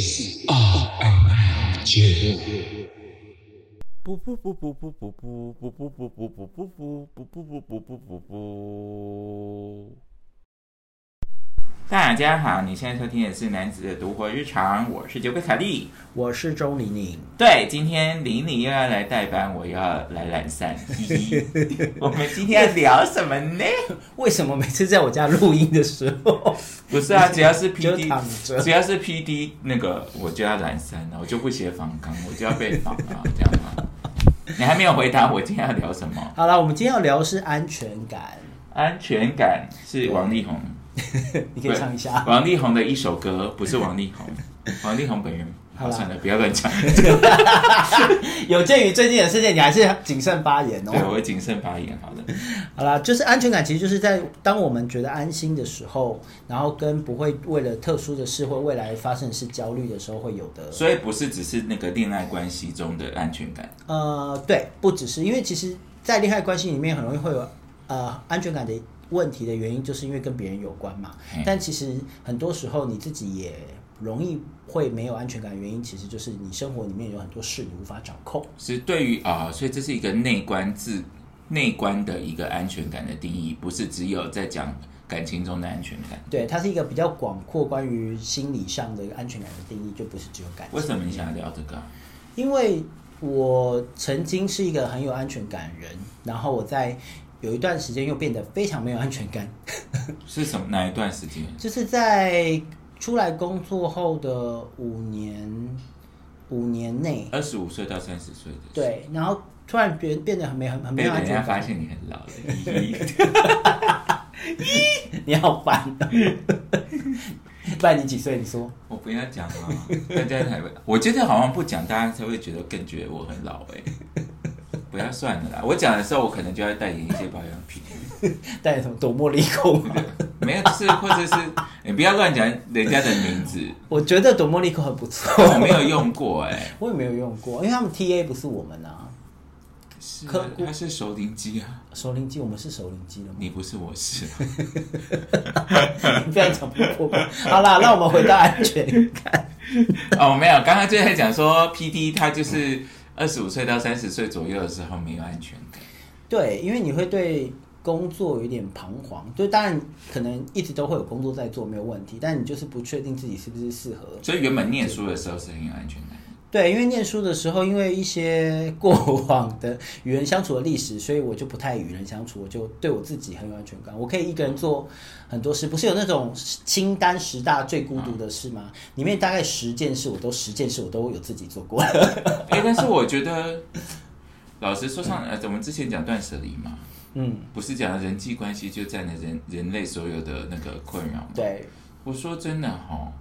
is around you. Boop 大家好，你现在收听的是男子的独活日常，我是九个凯利。我是周玲玲，对，今天玲玲又要来代班，我又要来懒散。我们今天要聊什么呢？为什么每次在我家录音的时候，不是啊，只要是 就 P 躺 D，着只要是 P D 那个，我就要懒散了，我就不写访纲，我就要被访啊，这样吗？你还没有回答我今天要聊什么？好了，我们今天要聊的是安全感，安全感是王力宏，你可以唱一下。王力宏的一首歌，不是王力宏，王力宏本人。好，算了，不要乱讲。有鉴于最近的事件，你还是谨慎发言哦对，我哦。会谨慎发言。好的，好啦，就是安全感，其实就是在当我们觉得安心的时候，然后跟不会为了特殊的事或未来发生的事焦虑的时候会有的。所以不是只是那个恋爱关系中的安全感，呃，对，不只是因为其实，在恋爱关系里面很容易会有呃安全感的问题的原因，就是因为跟别人有关嘛。嗯但其实很多时候你自己也容易会没有安全感，的原因其实就是你生活里面有很多事你无法掌控。是对于啊、所以这是一个内观自内观的一个安全感的定义，不是只有在讲感情中的安全感。对，它是一个比较广阔关于心理上的一个安全感的定义，就不是只有感情。为什么你想要聊这个啊？因为我曾经是一个很有安全感的人，然后我在有一段时间又变得非常没有安全感。是什么哪一段时间？就是在出来工作后的五年五年内，二十五岁到三十岁的，，对，然后突然变变得很没很很没有安全感。人家发现你很老了。你好烦、哦，不然你几岁？你说我不要讲啊，大家才会，我觉得好像不讲，大家才会觉得更觉得我很老哎、不要算了啦，我讲的时候，我可能就要代言一些保养品，代言什么夺茉莉控吗？没有，就是或者是你不要乱讲人家的名字，我觉得夺茉莉控很不错，我没有用过哎、我也没有用过，因为他们 TA 不是我们啊，是可它是熟龄机啊，熟龄机我们是熟龄机了吗？你不是我是，你不要讲破破。好啦，那我们回到安全感。哦没有，刚刚就在讲说 P D 他就是二十五岁到三十岁左右的时候没有安全感，对，因为你会对工作有一点彷徨，就当然可能一直都会有工作在做，没有问题，但你就是不确定自己是不是适合。所以原本念书的时候是很有安全感。对，因为念书的时候，因为一些过往的与人相处的历史，所以我就不太与人相处，我就对我自己很有安全感。我可以一个人做很多事，不是有那种清单十大最孤独的事吗？里面大概十件事，我都十件事我都有自己做过。哎、但是我觉得，老实说上，呃，我们之前讲断舍离嘛，嗯，不是讲人际关系就占了人人类所有的那个困扰吗？对，我说真的哈，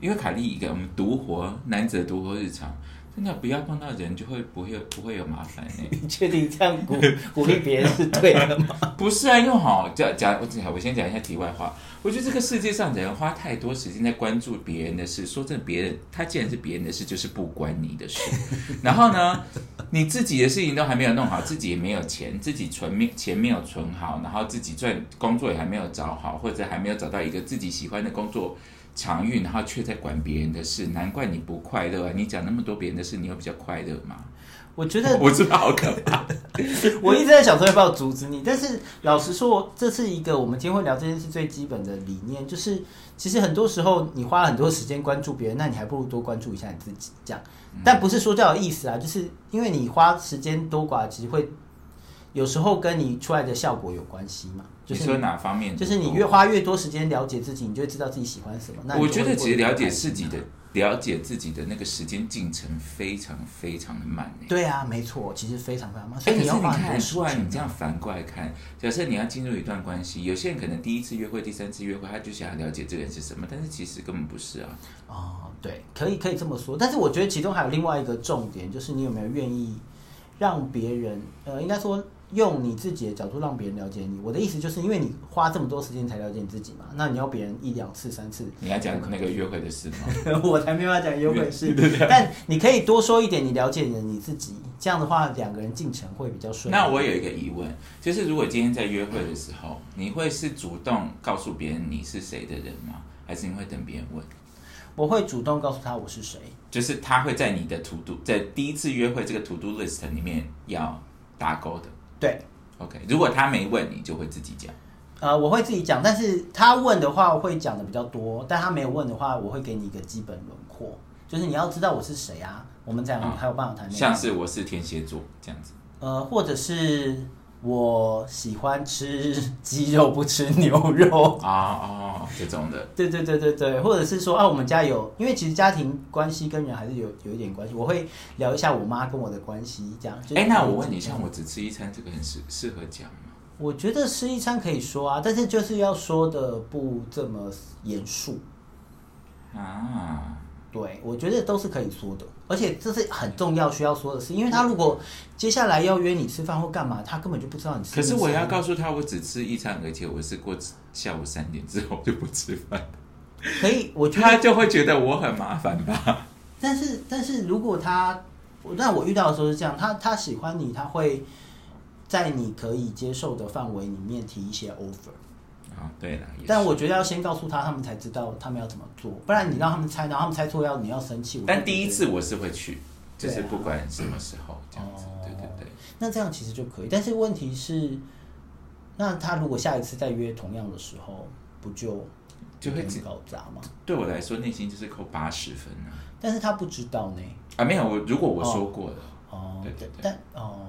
因为凯莉一个我们独活男子的独活日常，真的不要碰到人就会不会不会有麻烦呢、你确定这样鼓鼓励别人是对的吗？不是啊，因为哈，讲讲我讲，我先讲一下题外话。我觉得这个世界上人花太多时间在关注别人的事，说真的，别人他既然是别人的事，就是不关你的事。然后呢，你自己的事情都还没有弄好，自己也没有钱，自己存没钱没有存好，然后自己赚工作也还没有找好，或者还没有找到一个自己喜欢的工作场域，然后却在管别人的事，难怪你不快乐啊！你讲那么多别人的事，你会比较快乐吗？我觉得 我知道好可怕。我一直在想说要不要阻止你，但是老实说，这是一个我们今天会聊这件事最基本的理念，就是其实很多时候你花了很多时间关注别人，那你还不如多关注一下你自己，这样。但不是说叫有意思啊，就是因为你花时间多寡，其实会有时候跟你出来的效果有关系嘛。就是你说哪方面？就是你越花越多时间了解自己，你就会知道自己喜欢什么。那我觉得其实了解自己的了解自己的那个时间进程非常非常的慢欸对啊，没错，其实非常非常慢，所以哎你你要花很多看，时突然你。这样反过来看，假设你要进入一段关系，有些人可能第一次约会、第三次约会，他就想要了解这个人是什么，但是其实根本不是啊。哦，对，可以可以这么说，但是我觉得其中还有另外一个重点，就是你有没有愿意让别人，呃，应该说用你自己的角度让别人了解你。我的意思就是，因为你花这么多时间才了解你自己嘛，那你要别人一两次、三次，你要讲那个约会的事吗？我才没办法讲约会的事，但你可以多说一点，你了解你的你自己，这样的话两个人进程会比较顺。那我有一个疑问，就是如果今天在约会的时候，你会是主动告诉别人你是谁的人吗？还是你会等别人问？我会主动告诉他我是谁。就是他会在你的 to do 在第一次约会这个 to do list 里面要打勾的。对，OK，如果他没问你，就会自己讲。呃，我会自己讲，但是他问的话我会讲的比较多，但他没有问的话，我会给你一个基本轮廓，就是你要知道我是谁啊，我们这样啊还有办法谈恋爱。像是我是天蝎座这样子。呃，或者是我喜欢吃鸡肉不吃牛肉。啊哦，这种的。对对对对对，或者是说啊，我们家有，因为其实家庭关系跟人还是有有一点关系，我会聊一下我妈跟我的关系，这样。就是哎，那我问你，像我只吃一餐，这个很适适合讲吗？我觉得吃一餐可以说啊，但是就是要说的不这么严肃。啊，对，我觉得都是可以说的，而且这是很重要需要说的事，因为他如果接下来要约你吃饭或干嘛，他根本就不知道你吃。可是我要告诉他，我只吃一餐，而且我是过下午三点之后就不吃饭，可以，我觉得，他就会觉得我很麻烦吧？但是但是如果他，我但我遇到的时候是这样，他他喜欢你，他会在你可以接受的范围里面提一些 offer。啊，对了，但我觉得要先告诉他，他们才知道他们要怎么做，不然你让他们猜，然后他们猜错要你要生气。但第一次我是会去，就是不管什么时候这样子，哦对对对。那这样其实就可以，但是问题是，那他如果下一次再约同样的时候，不就就会自搞砸吗？对我来说，内心就是扣八十分啊！但是他不知道呢。啊，没有，我如果我说过了，哦，对对对但哦，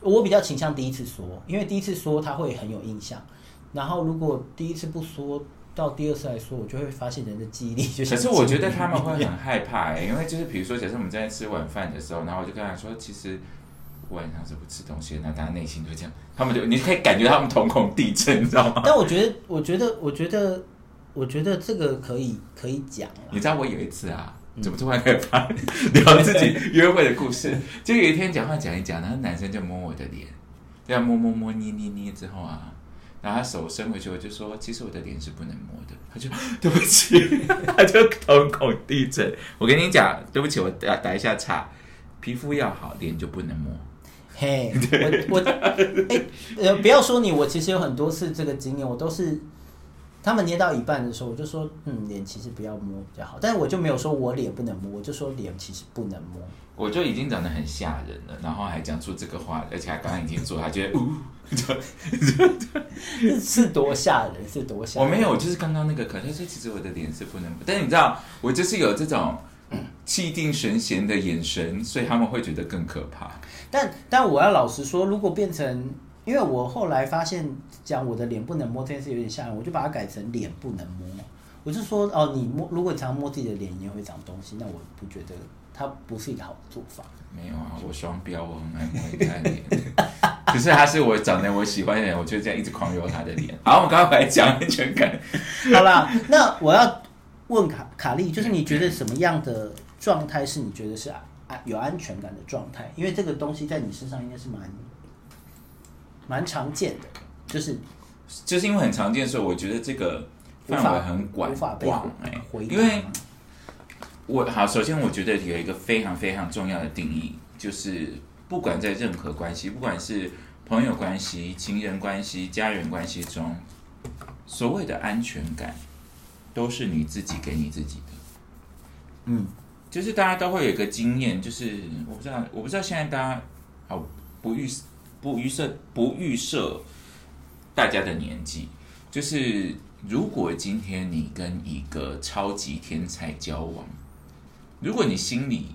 我比较倾向第一次说，因为第一次说他会很有印象，然后如果第一次不说，到第二次来说，我就会发现人的记忆力就像可是我觉得他们会很害怕、欸，因为就是比如说，假设我们在吃晚饭的时候，然后我就跟他说，其实我晚上是不吃东西的，那大家内心就这样，他们就你可以感觉他们瞳孔地震，你知道吗？但我觉得，我觉得，我觉得，我觉得这个可以可以讲你知道我有一次啊，嗯怎么突然开始发聊自己 约会的故事？就有一天讲话讲一讲，然后男生就摸我的脸，这样摸摸摸捏捏捏之后啊，然后他手伸回去，我就说其实我的脸是不能摸的，他就 对不起，他就瞳孔地震。我跟你讲，对不起，我打打一下岔，皮肤要好，脸就不能摸。嘿，我我哎、呃，不要说你，我其实有很多次这个经验，我都是他们捏到一半的时候，我就说，嗯，脸其实不要摸比较好，但是我就没有说我脸不能摸，我就说脸其实不能摸。我就已经长得很吓人了，然后还讲出这个话，而且他刚刚已经做，他觉得呜，是 是多吓人，是多吓人。我没有，就是刚刚那个，可是其实我的脸是不能，但是你知道，我就是有这种气定神闲的眼神，所以他们会觉得更可怕。但但我要老实说，如果变成，因为我后来发现讲我的脸不能摸这件事有点吓人，我就把它改成脸不能摸。我就说哦，你摸，如果你常常摸自己的脸，你也会长东西，那我不觉得它不是一个好的做法。没有啊，我双标，我很爱摸人家的脸。可是他是我长得我喜欢的人，我就这样一直狂揉他的脸。好，我们刚刚来讲安全感。好啦，那我要问卡卡莉，就是你觉得什么样的状态是你觉得是安安有安全感的状态？因为这个东西在你身上应该是蛮蛮常见的，就是就是因为很常见，所以我觉得这个范围很广因为我好，首先我觉得有一个非常非常重要的定义，就是不管在任何关系，不管是朋友关系、情人关系、家人关系中，所谓的安全感，都是你自己给你自己的。嗯，就是大家都会有一个经验，就是我不知道，我不知道现在大家好不预不预设不预设大家的年纪，就是如果今天你跟一个超级天才交往，如果你心里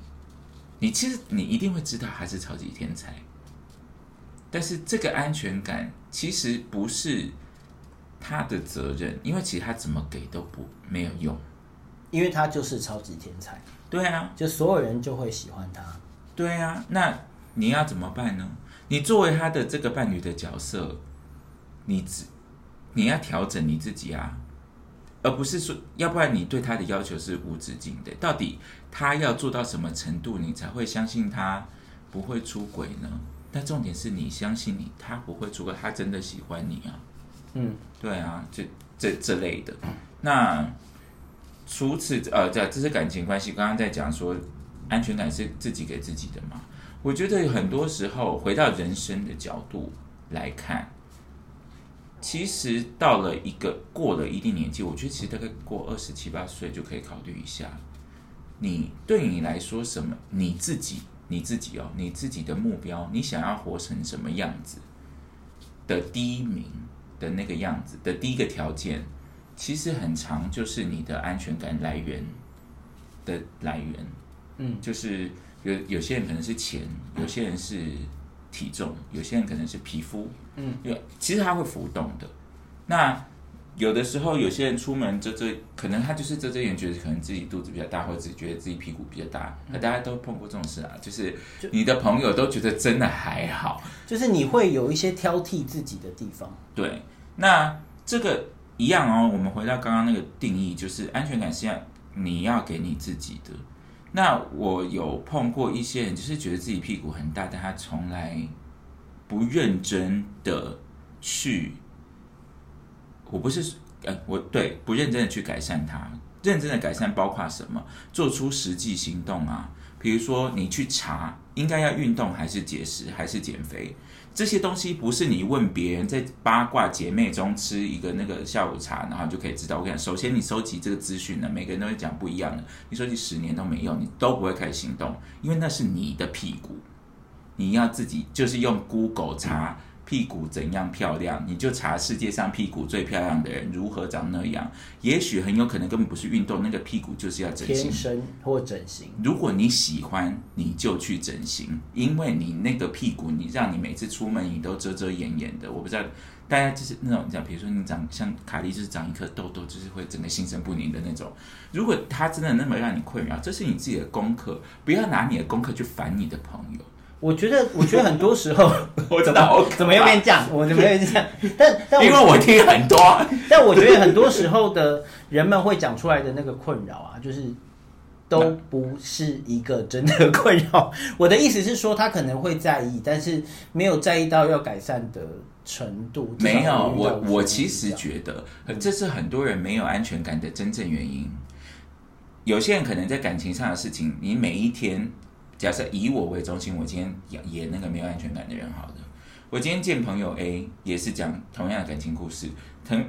你其实你一定会知道他是超级天才，但是这个安全感其实不是他的责任，因为其实他怎么给都不没有用。因为他就是超级天才，对啊，就所有人就会喜欢他。对啊，那你要怎么办呢？你作为他的这个伴侣的角色，你只你要调整你自己啊，而不是说，要不然你对他的要求是无止境的。到底他要做到什么程度，你才会相信他不会出轨呢？但重点是你相信你他不会出轨，他真的喜欢你啊。嗯，对啊，这这这类的。那除此呃，这这是感情关系。刚刚在讲说，安全感是自己给自己的嘛？我觉得很多时候回到人生的角度来看，其实到了一个过了一定年纪，我觉得其实大概过二十七八岁就可以考虑一下，你对你来说什么？你自己你自己哦，你自己的目标，你想要活成什么样子的第一名的那个样子的第一个条件，其实很长，就是你的安全感来源的来源。嗯，就是有有些人可能是钱，有些人是体重，有些人可能是皮肤，嗯，因为其实它会浮动的。那有的时候有些人出门遮遮，可能他就是遮遮掩，觉得可能自己肚子比较大，或者觉得自己屁股比较大，那大家都碰过这种事啊。就是你的朋友都觉得真的还好，就是你会有一些挑剔自己的地方。对，那这个一样哦。我们回到刚刚那个定义，就是安全感是要你要给你自己的。那我有碰过一些人，就是觉得自己屁股很大，但他从来不认真的去，我不是呃，我对不认真的去改善它。认真的改善包括什么？做出实际行动啊，比如说你去查应该要运动还是节食还是减肥。这些东西不是你问别人在八卦姐妹中吃一个那个下午茶，然后就可以知道。我跟你讲，首先你收集这个资讯呢，每个人都会讲不一样的。你收集十年都没用，你都不会开始行动，因为那是你的屁股，你要自己就是用 Google 查屁股怎样漂亮，你就查世界上屁股最漂亮的人如何长那样。也许很有可能根本不是运动，那个屁股就是要整形天。生或整形，如果你喜欢，你就去整形，因为你那个屁股，你让你每次出门你都遮遮掩掩的。我不知道大家就是那种讲，比如说你长像卡莉，就是长一颗痘痘，就是会整个心神不宁的那种。如果他真的那么让你困扰，这是你自己的功课，不要拿你的功课去烦你的朋友。我觉得，我觉得很多时候，我知道，怎么又变这样？我怎么又变这样？但但因为我听很多，但我觉得很多时候的人们会讲出来的那个困扰啊，就是都不是一个真的困扰。我的意思是说，他可能会在意，但是没有在意到要改善的程度。没有，我我其实觉得，呃这是很多人没有安全感的真正原因。有些人可能在感情上的事情，你每一天，假设以我为中心，我今天演演那个没有安全感的人，好的，我今天见朋友 A 也是讲同样的感情故事，同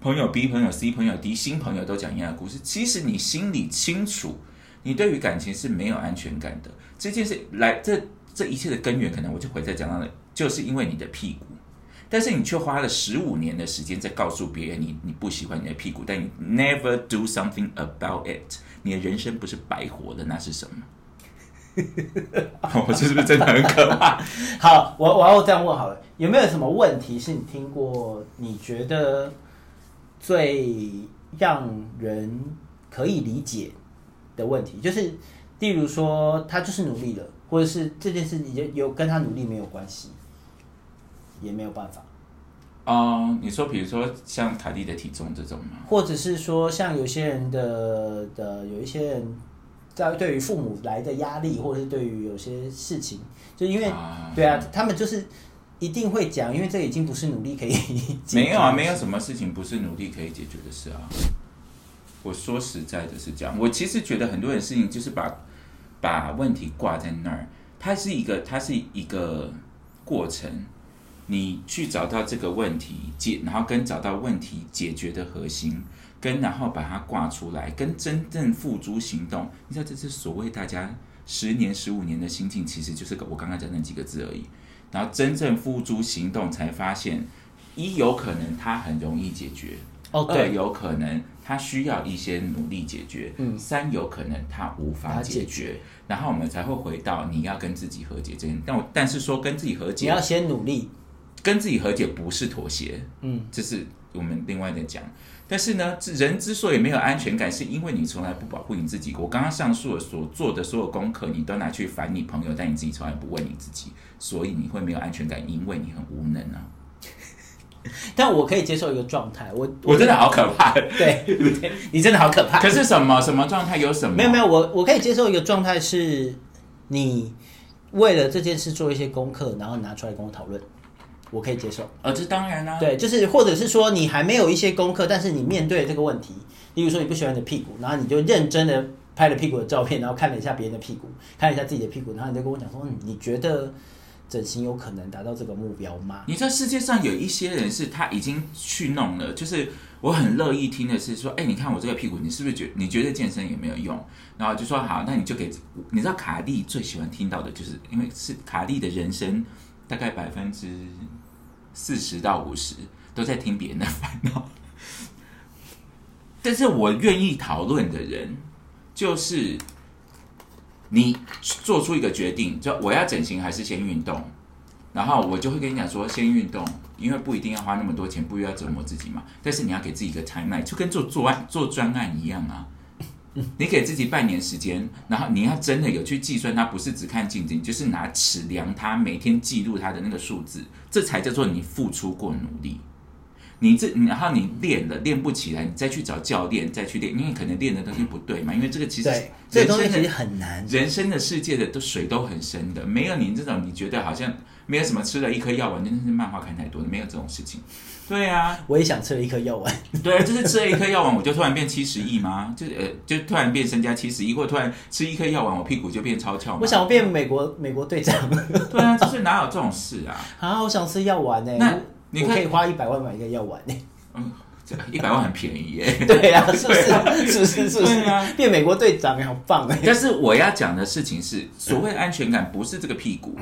朋友 B、朋友 C、朋友 D、新朋友都讲一样的故事。其实你心里清楚，你对于感情是没有安全感的。这件事来，这这一切的根源，可能我就回再讲到了，就是因为你的屁股。但是你却花了十五年的时间在告诉别人你你不喜欢你的屁股，但你 never do something about it，你的人生不是白活的，那是什么？我这是不是真的很可怕？好，我我要这样问好了，有没有什么问题是你听过？你觉得最让人可以理解的问题，就是，例如说他就是努力了，或者是这件事有有跟他努力没有关系，也没有办法，哦、你说比如说像凯蒂的体重这种吗？或者是说像有些人的的有一些人在对于父母来的压力，或者是对于有些事情，就因为、啊。对啊，他们就是一定会讲，因为这已经不是努力可以解没有啊，决没有什么事情不是努力可以解决的事啊。我说实在的是这样，我其实觉得很多人事情就是把把问题挂在那儿，它是一个它是一个过程，你去找到这个问题解，然后跟找到问题解决的核心，跟然后把它挂出来，跟真正付诸行动，你知道这是所谓大家十年十五年的心境，其实就是我刚刚讲那几个字而已。然后真正付诸行动，才发现一有可能它很容易解决，哦，二对，有可能它需要一些努力解决，嗯三有可能它无法它解解决，然后我们才会回到你要跟自己和解这件。但我但是说跟自己和解你要，先努力，跟自己和解不是妥协，嗯，这是我们另外的讲。但是呢，人之所以没有安全感，是因为你从来不保护你自己。我刚刚上述的所做的所有功课，你都拿去烦你朋友，但你自己从来不问你自己，所以你会没有安全感，因为你很无能啊！但我可以接受一个状态，我我真的好可怕。对，对 你真的好可怕。可是什么什么状态有什么？没有没有，我我可以接受一个状态是，你为了这件事做一些功课，然后拿出来跟我讨论，我可以接受。呃，这当然啦、对，就是或者是说你还没有一些功课，但是你面对这个问题，例如说你不喜欢你的屁股，然后你就认真的拍了屁股的照片，然后看了一下别人的屁股，看了一下自己的屁股，然后你就跟我讲说，嗯，你觉得整形有可能达到这个目标吗？你知道世界上有一些人是他已经去弄了，就是我很乐意听的是说，哎，你看我这个屁股，你是不是觉你觉得健身也没有用？然后就说好，那你就给，你知道卡莉最喜欢听到的就是，因为是卡莉的人生大概百分之四十到五十都在听别人的烦恼，但是我愿意讨论的人就是。你做出一个决定，就我要整形还是先运动，然后我就会跟你讲说，先运动，因为不一定要花那么多钱，不一定要折磨自己嘛。但是你要给自己一个 timeline，就跟做做案做专案一样啊。你给自己半年时间，然后你要真的有去计算，它不是只看镜子，你就是拿尺量它，每天记录它的那个数字，这才叫做你付出过努力。你这，然后你练了练不起来，你再去找教练再去练，因为可能练的东西不对嘛。因为这个其实对，这个东西很难。人生的世界的都水都很深的，没有你这种你觉得好像没有什么吃了一颗药丸，真的是漫画看太多了，没有这种事情。对啊，我也想吃了一颗药丸，对，就是吃了一颗药丸，我就突然变七十亿吗？就呃，就突然变身家七十亿，或突然吃一颗药丸，我屁股就变超翘吗？我想变美国美国队长对啊，就是哪有这种事啊？啊！我想吃药丸呢、那你可以花一百万买一个药丸呢、嗯，这一百万很便宜耶。对啊，是不是？是不是？是不是？啊变美国队长好棒哎、但是我要讲的事情是，所谓安全感不是这个屁股，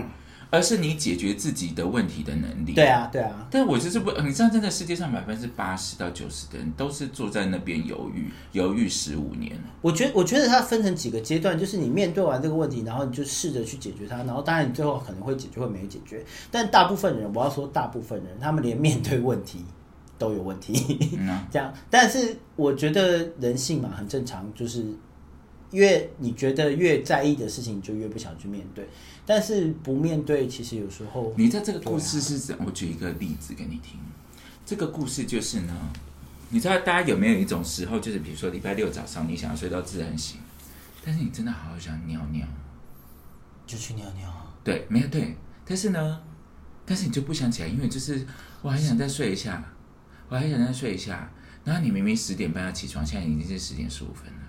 而是你解决自己的问题的能力。对啊，对啊，但我就是不，你知道，真的世界上百分之八十到九十的人都是坐在那边犹豫，犹豫十五年。我觉得我觉得它分成几个阶段，就是你面对完这个问题，然后你就试着去解决它，然后当然你最后可能会解决，会没解决。但大部分人，我要说大部分人，他们连面对问题都有问题。这样，但是我觉得人性嘛，很正常，就是越你觉得越在意的事情，你就越不想去面对。但是不面对，其实有时候你在这个故事是怎？我举一个例子给你听。这个故事就是呢，你知道大家有没有一种时候，就是比如说礼拜六早上你想要睡到自然醒，但是你真的好好想尿尿，就去尿尿。对，没有对，但是呢，但是你就不想起来，因为就是我还想再睡一下，我还想再睡一下，然后你明明十点半要起床，现在已经是十点十五分了。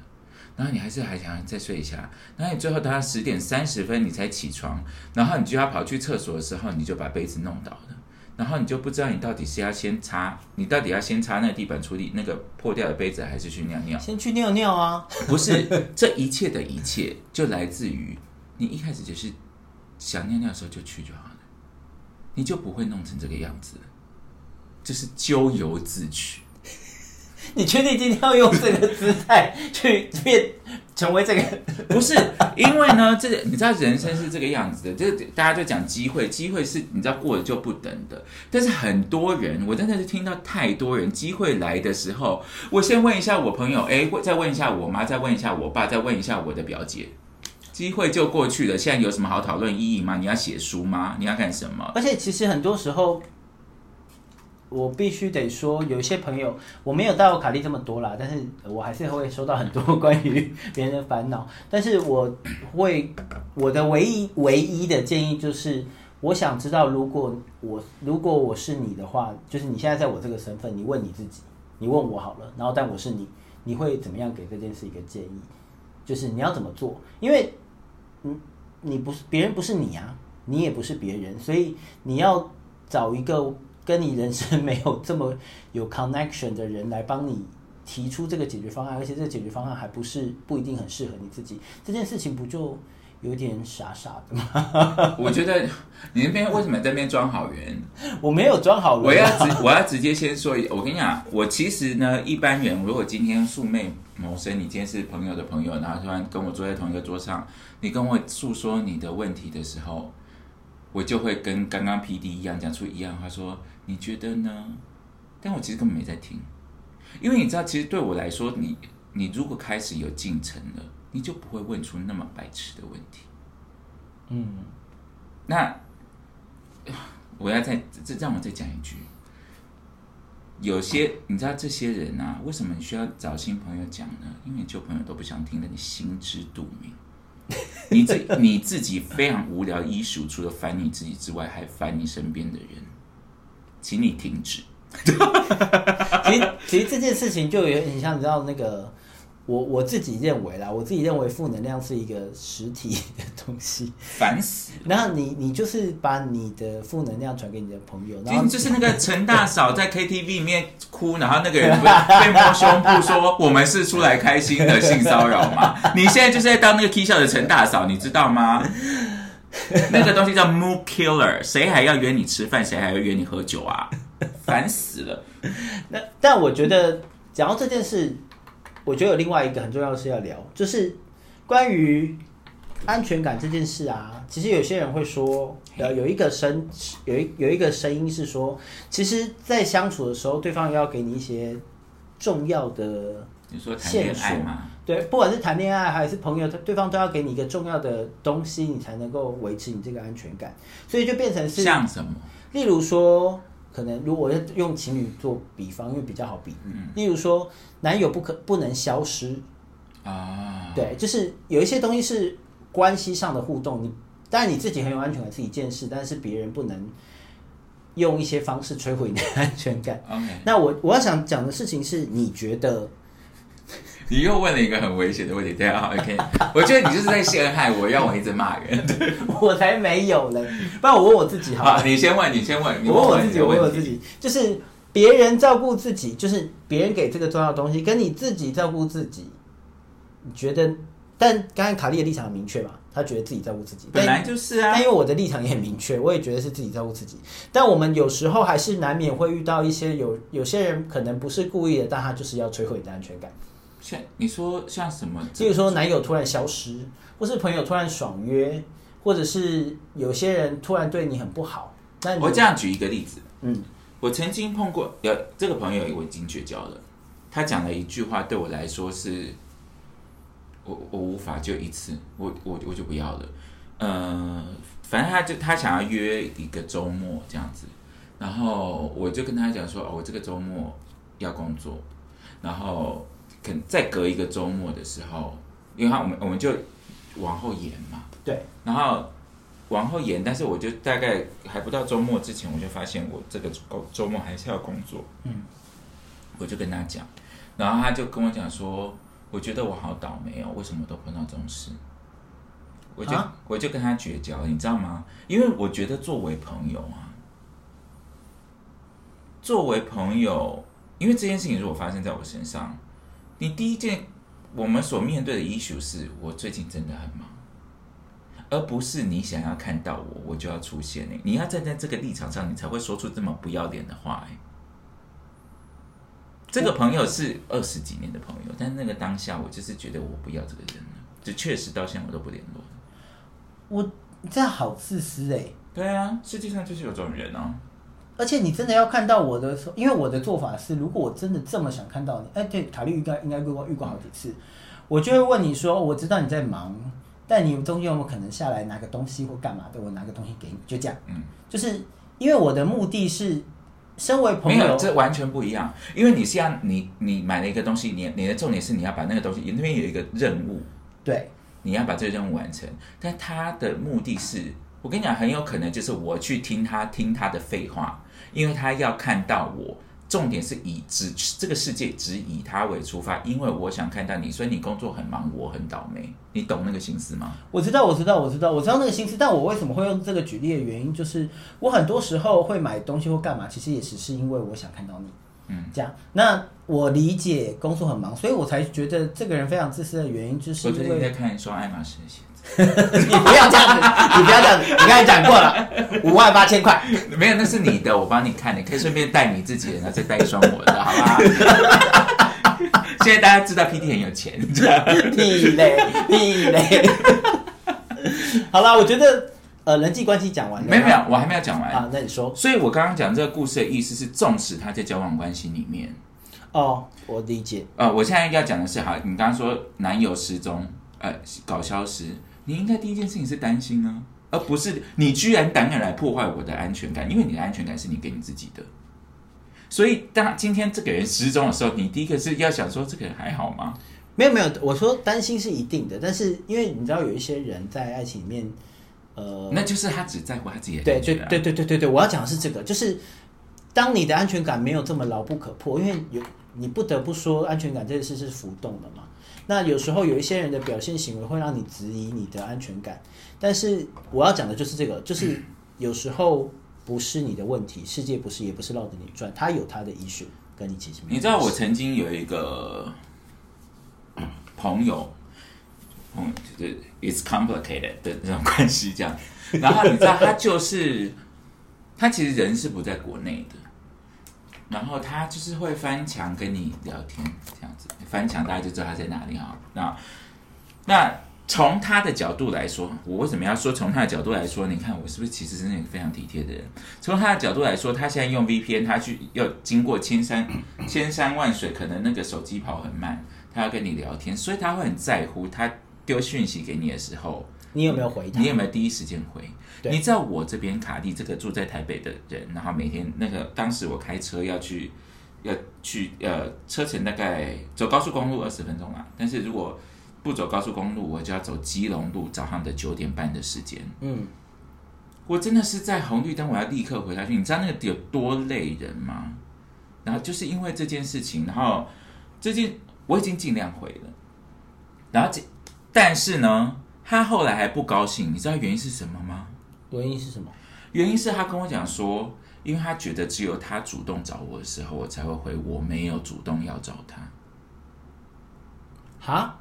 然后你还是还想再睡一下，然后你最后等到十点三十分你才起床，然后你就要跑去厕所的时候，你就把杯子弄倒了，然后你就不知道你到底是要先擦，你到底要先擦那个地板处理那个破掉的杯子，还是去尿尿？先去尿尿啊！不是，这一切的一切就来自于你一开始就是想尿尿的时候就去就好了，你就不会弄成这个样子了，就是咎由自取。你确定今天要用这个姿态去变成为这个？不是，因为呢，这个你知道人生是这个样子的，这个大家就讲机会，机会是你知道过了就不等的。但是很多人，我真的是听到太多人，机会来的时候，我先问一下我朋友，哎，再问一下我妈，再问一下我爸，再问一下我的表姐，机会就过去了。现在有什么好讨论意义吗？你要写书吗？你要干什么？而且其实很多时候，我必须得说，有一些朋友我没有带我卡利这么多啦，但是我还是会收到很多关于别人的烦恼。但是我会我的唯一唯一的建议就是，我想知道，如果我如果我是你的话，就是你现在在我这个身份，你问你自己，你问我好了，然后但我是你，你会怎么样给这件事一个建议？就是你要怎么做？因为嗯，你不是别人不是你啊，你也不是别人，所以你要找一个跟你人生没有这么有 connection 的人来帮你提出这个解决方案，而且这个解决方案还不是不一定很适合你自己，这件事情不就有点傻傻的吗？我觉得你那边为什么在那边装好人？我没有装好人啊，我要直我要直接先说，我跟你讲，我其实呢，一般人如果今天素昧谋生，你今天是朋友的朋友，然后突然跟我坐在同一个桌上，你跟我诉说你的问题的时候，我就会跟刚刚 P D 一样讲出一样话，说你觉得呢？但我其实根本没在听，因为你知道，其实对我来说，你你如果开始有进程了，你就不会问出那么白痴的问题。嗯，那我要再这让我再讲一句，有些你知道这些人啊，为什么你需要找新朋友讲呢？因为你旧朋友都不想听的，你心知肚明。你自你自己非常无聊医术，除了烦你自己之外，还烦你身边的人，请你停止。其实其实这件事情就有点像，你知道那个我我自己认为啦，我自己认为负能量是一个实体的东西。烦死。然后你你就是把你的负能量传给你的朋友，然后就就是那个 陈大嫂在 KTV 里面哭，然后那个人被摸胸部说我们是出来开心的性骚扰嘛？你现在就是在当那个 K 笑的陈大嫂，你知道吗？那个东西叫 mood killer，谁还要约你吃饭，谁还要约你喝酒啊？烦死了！那但我觉得讲到这件事，我觉得有另外一个很重要的事要聊，就是关于安全感这件事啊。其实有些人会说，呃，有一个声有一有一个声音是说，其实，在相处的时候，对方要给你一些重要的你说谈恋爱吗？对，不管是谈恋爱还是朋友，对方都要给你一个重要的东西，你才能够维持你这个安全感。所以就变成是，像什么？例如说，可能如果要用情侣做比方，因为比较好比喻。例如说，男友不可不能消失啊，对，就是有一些东西是关系上的互动，你当然你自己很有安全感是一件事，但是别人不能用一些方式摧毁你的安全感。OK，那我我要想讲的事情是，你觉得你又问了一个很危险的问题。对啊，OK，我觉得你就是在陷害我，要我一直骂人。我才没有嘞，不然我问我自己好了好，你先问，你先问，你我问我自己，我问我自己，就是别人照顾自己，就是别人给这个重要的东西，跟你自己照顾自己，你觉得？但刚才卡莉的立场很明确嘛，她觉得自己照顾自己，本但来就是啊但因。为我的立场也很明确，我也觉得是自己照顾自己。但我们有时候还是难免会遇到一些有有些人可能不是故意的，但他就是要摧毁你的安全感。像你说像什么？例如说男友突然消失，或是朋友突然爽约，或者是有些人突然对你很不好。那我这样举一个例子，嗯，我曾经碰过有这个朋友，我已经绝交了。他讲了一句话，对我来说是，我我无法就一次，我我我就不要了。呃，反正他就他想要约一个周末这样子，然后我就跟他讲说，哦，我这个周末要工作，然后可能再隔一个周末的时候，因为他我们我们就往后延嘛，对，然后往后延，但是我就大概还不到周末之前，我就发现我这个周周末还是要工作。嗯，我就跟他讲，然后他就跟我讲说，我觉得我好倒霉哦，为什么都碰到这种事？我就、啊我就跟他绝交，你知道吗？因为我觉得作为朋友啊，作为朋友，因为这件事情如果发生在我身上，你第一件我们所面对的 issue 是我最近真的很忙。而不是你想要看到我，我就要出现你。你要站在这个立场上，你才会说出这么不要脸的话。哎，这个朋友是二十几年的朋友，但那个当下，我就是觉得我不要这个人了，就确实到现在我都不联络了。我你这样好自私哎、对啊，世界上就是有这种人哦。而且你真的要看到我的时候，因为我的做法是，如果我真的这么想看到你，哎，对，卡利应该应该遇过遇过好几次，我就会问你说，我知道你在忙，但你中间有没有可能下来拿个东西或干嘛的？我拿个东西给你，就这样。嗯，就是因为我的目的是，身为朋没有，友，这完全不一样。因为你是要你你买了一个东西，你你的重点是你要把那个东西，你那边有一个任务，对你要把这个任务完成。但他的目的是，我跟你讲，很有可能就是我去听他听他的废话，因为他要看到我。重点是以只这个世界只以他为出发，因为我想看到你，所以你工作很忙，我很倒霉，你懂那个心思吗？我知道，我知道，我知道，我知道那个心思，但我为什么会用这个举例的原因，就是我很多时候会买东西或干嘛，其实也只是因为我想看到你。嗯，这样，那我理解工作很忙，所以我才觉得这个人非常自私的原因，就是因我最近在为看一双爱马仕的鞋子。你不要这样子，你不要这样子，你刚才讲过了，五万八千块，没有，那是你的，我帮你看，你可以顺便带你自己的，然后再带一双我的，好吧？现在大家知道 PT 很有钱，这样屁嘞，屁嘞。好了，我觉得呃人际关系讲完了，没有没有，我还没有讲完。啊，那你说所以我刚刚讲这个故事的意思是，纵使他在交往关系里面，哦，我理解，呃，我现在要讲的是，好，你刚刚说男友失踪，呃，搞消失，你应该第一件事情是担心啊，而不是你居然胆敢来破坏我的安全感，因为你的安全感是你给你自己的。所以，当今天这个人失踪的时候，你第一个是要想说，这个人还好吗？没有没有，我说担心是一定的，但是因为你知道有一些人在爱情里面，呃，那就是他只在乎他自己的对对对对对对，我要讲的是这个，就是当你的安全感没有这么牢不可破，因为有你不得不说安全感这件事是浮动的嘛。那有时候有一些人的表现行为会让你质疑你的安全感，但是我要讲的就是这个，就是有时候不是你的问题，世界不是也不是绕着你转，他有他的 issue 跟你其实没有你知道我曾经有一个朋友，嗯，就是 it's complicated 的这种关系这样，然后你知道他就是他其实人是不在国内的，然后他就是会翻墙跟你聊天这样子，翻墙大家就知道他在哪里哈。那那从他的角度来说，我为什么要说从他的角度来说？你看我是不是其实是那个非常体贴的人？从他的角度来说，他现在用 VPN，他去要经过千山千山万水，可能那个手机跑很慢，他要跟你聊天，所以他会很在乎他丢讯息给你的时候，你有没有回他？你有没有第一时间回？你知道我这边卡蒂这个住在台北的人，然后每天那个当时我开车要去要去呃车程大概走高速公路二十分钟嘛，但是如果不走高速公路，我就要走基隆路早上的九点半的时间。嗯，我真的是在红绿灯，我要立刻回下去。你知道那个有多累人吗？然后就是因为这件事情，然后最近我已经尽量回了，然后这但是呢，他后来还不高兴，你知道原因是什么吗？原因是什么？原因是他跟我讲说，因为他觉得只有他主动找我的时候，我才会回，我没有主动要找他。哈？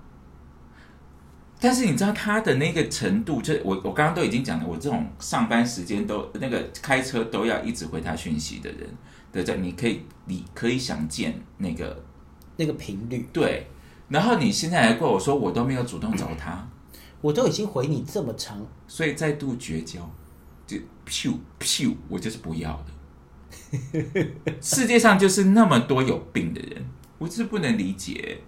但是你知道他的那个程度，就我我刚刚都已经讲了，我这种上班时间都那个开车都要一直回他讯息的人，对这你可以你可以想见那个那个频率，对，然后你现在来怪我说我都没有主动找他，我都已经回你这么长，所以再度绝交，就咻咻，我就是不要的。世界上就是那么多有病的人，我就是不能理解。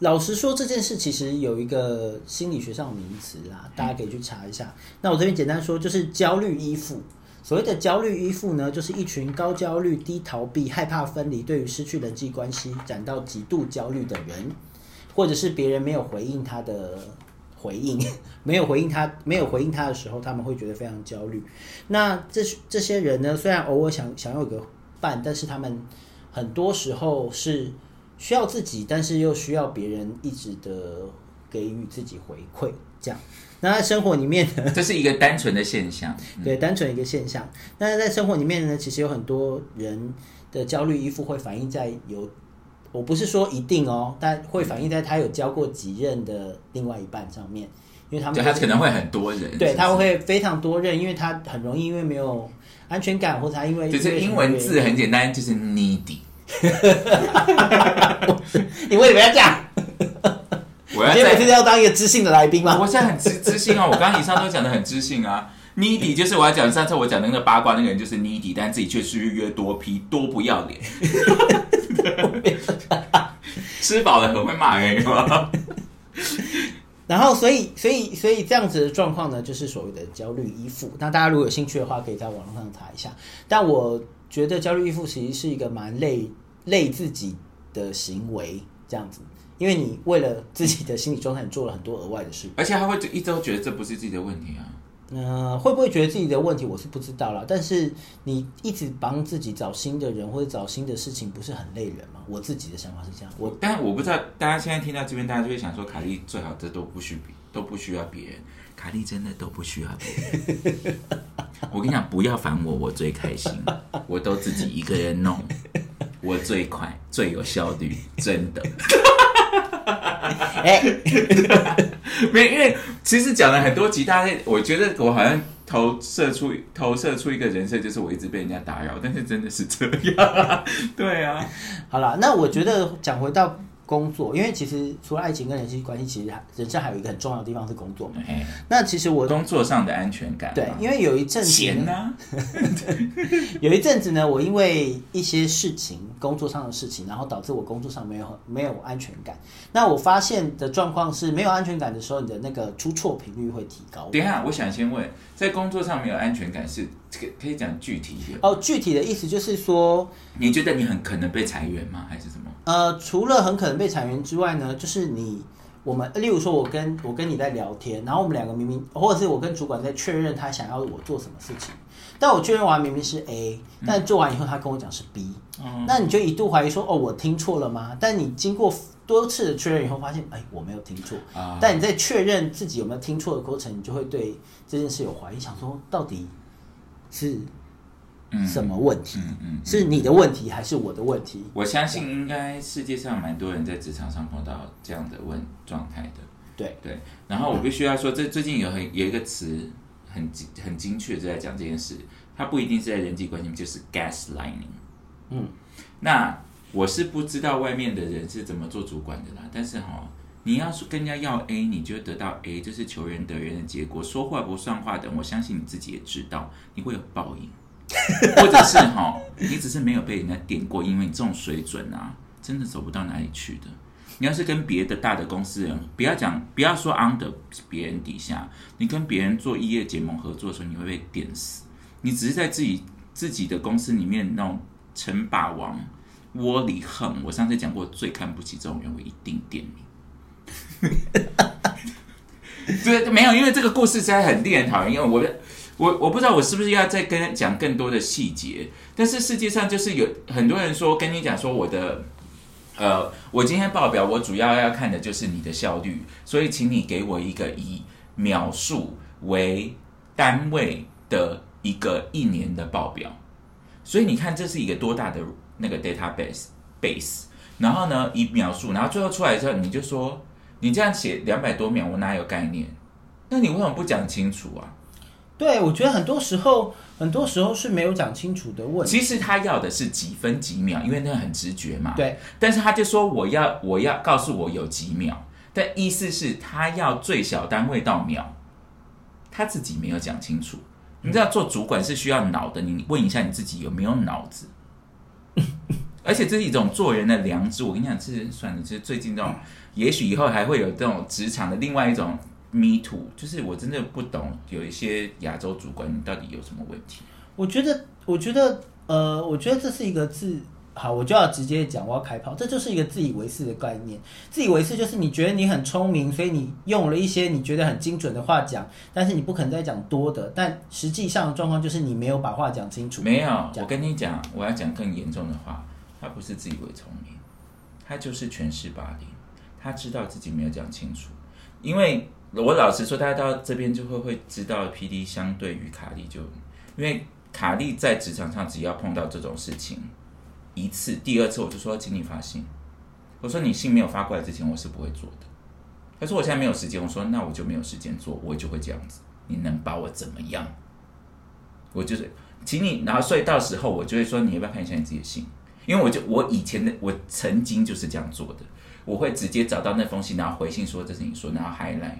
老实说，这件事其实有一个心理学上的名词啊，大家可以去查一下。那我这边简单说，就是焦虑依附。所谓的焦虑依附呢，就是一群高焦虑、低逃避、害怕分离，对于失去人际关系感到极度焦虑的人，或者是别人没有回应他的回应，没有回应他，没有回应他的时候，他们会觉得非常焦虑。那这这些人呢，虽然偶尔想想要有个伴，但是他们很多时候是需要自己，但是又需要别人一直的给予自己回馈，这样。那在生活里面呢，这是一个单纯的现象。对，单纯一个现象。那在生活里面呢，其实有很多人的焦虑依附会反映在有，我不是说一定哦，但会反映在他有交过几任的另外一半上面，因为他们就他可能会很多人，对，他会非常多任，因为他很容易因为没有安全感，或者他因为就是英文字很简单，就是 needy。你为什么要这样？我要你今天要当一个知性的来宾吗？我现在很知知性啊，我刚刚以上都讲的很知性啊。needy 就是我要讲上次我讲的那个八卦那个人就是 needy，但自己却是越多批多不要脸，吃饱了很会骂人吗？然后，所以，所以，所以这样子的状况呢，就是所谓的焦虑依附。那大家如果有兴趣的话，可以在网络上查一下。但我觉得焦虑依附其实是一个蛮累累自己的行为，这样子，因为你为了自己的心理状态，你做了很多额外的事。而且他会一直都觉得这不是自己的问题啊。呃，会不会觉得自己的问题，我是不知道啦。但是你一直帮自己找新的人或者找新的事情，不是很累人吗？我自己的想法是这样。我但我不知道大家现在听到这边，大家就会想说，凯莉最好这都不需都不需要别人，凯莉真的都不需要别人。我跟你讲，不要烦我，我最开心，我都自己一个人弄，我最快最有效率，真的。哎、没，因为其实讲了很多集，大家我觉得我好像投射出投射出一个人设，就是我一直被人家打扰，但是真的是这样，对啊，好了，那我觉得讲回到工作，因为其实除了爱情跟人际关系，其实还人生还有一个很重要的地方是工作嘛。哎，那其实我工作上的安全感嘛，对，因为有一阵子 有一阵子呢，我因为一些事情，工作上的事情，然后导致我工作上没有没有安全感。那我发现的状况是，没有安全感的时候，你的那个出错频率会提高。等一下，我想先问，在工作上没有安全感是这个可以讲具体一点？哦，具体的意思就是说，你觉得你很可能被裁员吗？还是什么？呃，除了很可能被裁员之外呢，就是你我们，例如说，我跟我跟你在聊天，然后我们两个明明，或者是我跟主管在确认他想要我做什么事情，但我确认完明明是 A，但做完以后他跟我讲是 B，、嗯那你就一度怀疑说，哦，我听错了吗？但你经过多次的确认以后，发现哎我没有听错。啊但你在确认自己有没有听错的过程，你就会对这件事有怀疑，想说到底是什么问题？嗯嗯，是你的问题还是我的问题？我相信应该世界上蛮多人在职场上碰到这样的问状态的。对，对，然后我必须要说，这最近有很有一个词很精很精确就在讲这件事，它不一定是在人际关系，就是 gaslighting。嗯，那我是不知道外面的人是怎么做主管的啦，但是哈、你要是跟人家要 A，你就会得到 A，这是求人得人的结果。说话不算话的，我相信你自己也知道，你会有报应，或者是哈、你只是没有被人家点过，因为你这种水准啊，真的走不到哪里去的。你要是跟别的大的公司人，不要讲，不要说 under 别人底下，你跟别人做异业结盟合作的时候，你会被点死。你只是在自己自己的公司里面那种称霸王窝里横。我上次讲过，最看不起这种人，我一定点你。对，没有，因为这个故事实在很令人讨厌。因为我我我不知道我是不是要再跟讲更多的细节，但是世界上就是有很多人说跟你讲说我的。呃，我今天报表，我主要要看的就是你的效率，所以请你给我一个以秒数为单位的一个一年的报表。所以你看，这是一个多大的那个 database base，然后呢，以秒数，然后最后出来之后，你就说你这样写两百多秒，我哪有概念？那你为什么不讲清楚啊？对，我觉得很多时候，很多时候是没有讲清楚的问题。其实他要的是几分几秒，因为那很直觉嘛。对，但是他就说我要我要告诉我有几秒，但意思是他要最小单位到秒，他自己没有讲清楚。你知道做主管是需要脑的，你问一下你自己有没有脑子。而且这是一种做人的良知。我跟你讲，是算了，就是最近这种，也许以后还会有这种职场的另外一种 me too，就是我真的不懂，有一些亚洲主管你到底有什么问题？我觉得，我觉得，呃，我觉得这是一个自好，我就要直接讲，我要开炮，这就是一个自以为是的概念。自以为是就是你觉得你很聪明，所以你用了一些你觉得很精准的话讲，但是你不可能再讲多的。但实际上的状况就是你没有把话讲清楚。没有，我跟你讲，我要讲更严重的话，他不是自以为聪明，他就是权势霸凌，他知道自己没有讲清楚。因为我老实说，大家到这边就会会知道，P D 相对于卡利就，因为卡利在职场上只要碰到这种事情一次，第二次我就说，请你发信。我说你信没有发过来之前，我是不会做的。他说我现在没有时间，我说那我就没有时间做，我就会这样子。你能把我怎么样？我就是，请你，然后所以到时候我就会说，你要不要看一下你自己的信？因为我就我以前的我曾经就是这样做的，我会直接找到那封信，然后回信说这是你说，然后 highlight。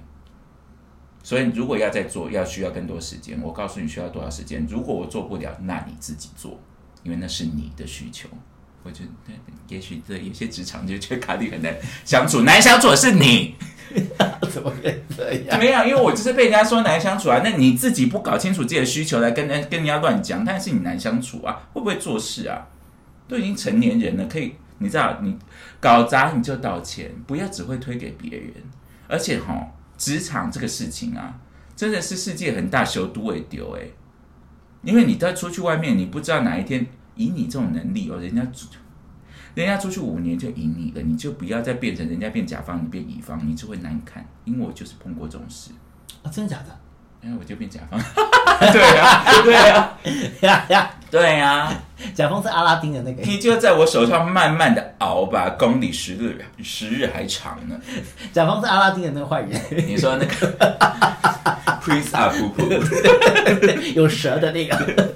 所以如果要再做，要需要更多时间。我告诉你需要多少时间。如果我做不了，那你自己做，因为那是你的需求。我觉得，也许这有些职场就觉得卡利很难相处，难相处的是你。怎么可以这样？没有，因为我就是被人家说难相处啊。那你自己不搞清楚自己的需求来跟人跟人家乱讲，但是你难相处啊，会不会做事啊？都已经成年人了，可以，你知道，你搞砸你就道歉，不要只会推给别人。而且哈，职场这个事情啊，真的是世界很大，修都会丢哎。因为你在出去外面，你不知道哪一天以你这种能力哦，人家人家出去五年就赢你了，你就不要再变成人家变甲方，你变乙方，你就会难看。因为我就是碰过这种事，啊，真的假的？然后我就变甲方。对啊，对啊，呀呀，对啊，甲方是阿拉丁的那个，你就在我手上慢慢的熬吧，公里时日时日还长呢。甲方是阿拉丁的那个坏人，你说那个 Prince 啊，噗噗，有蛇的那个。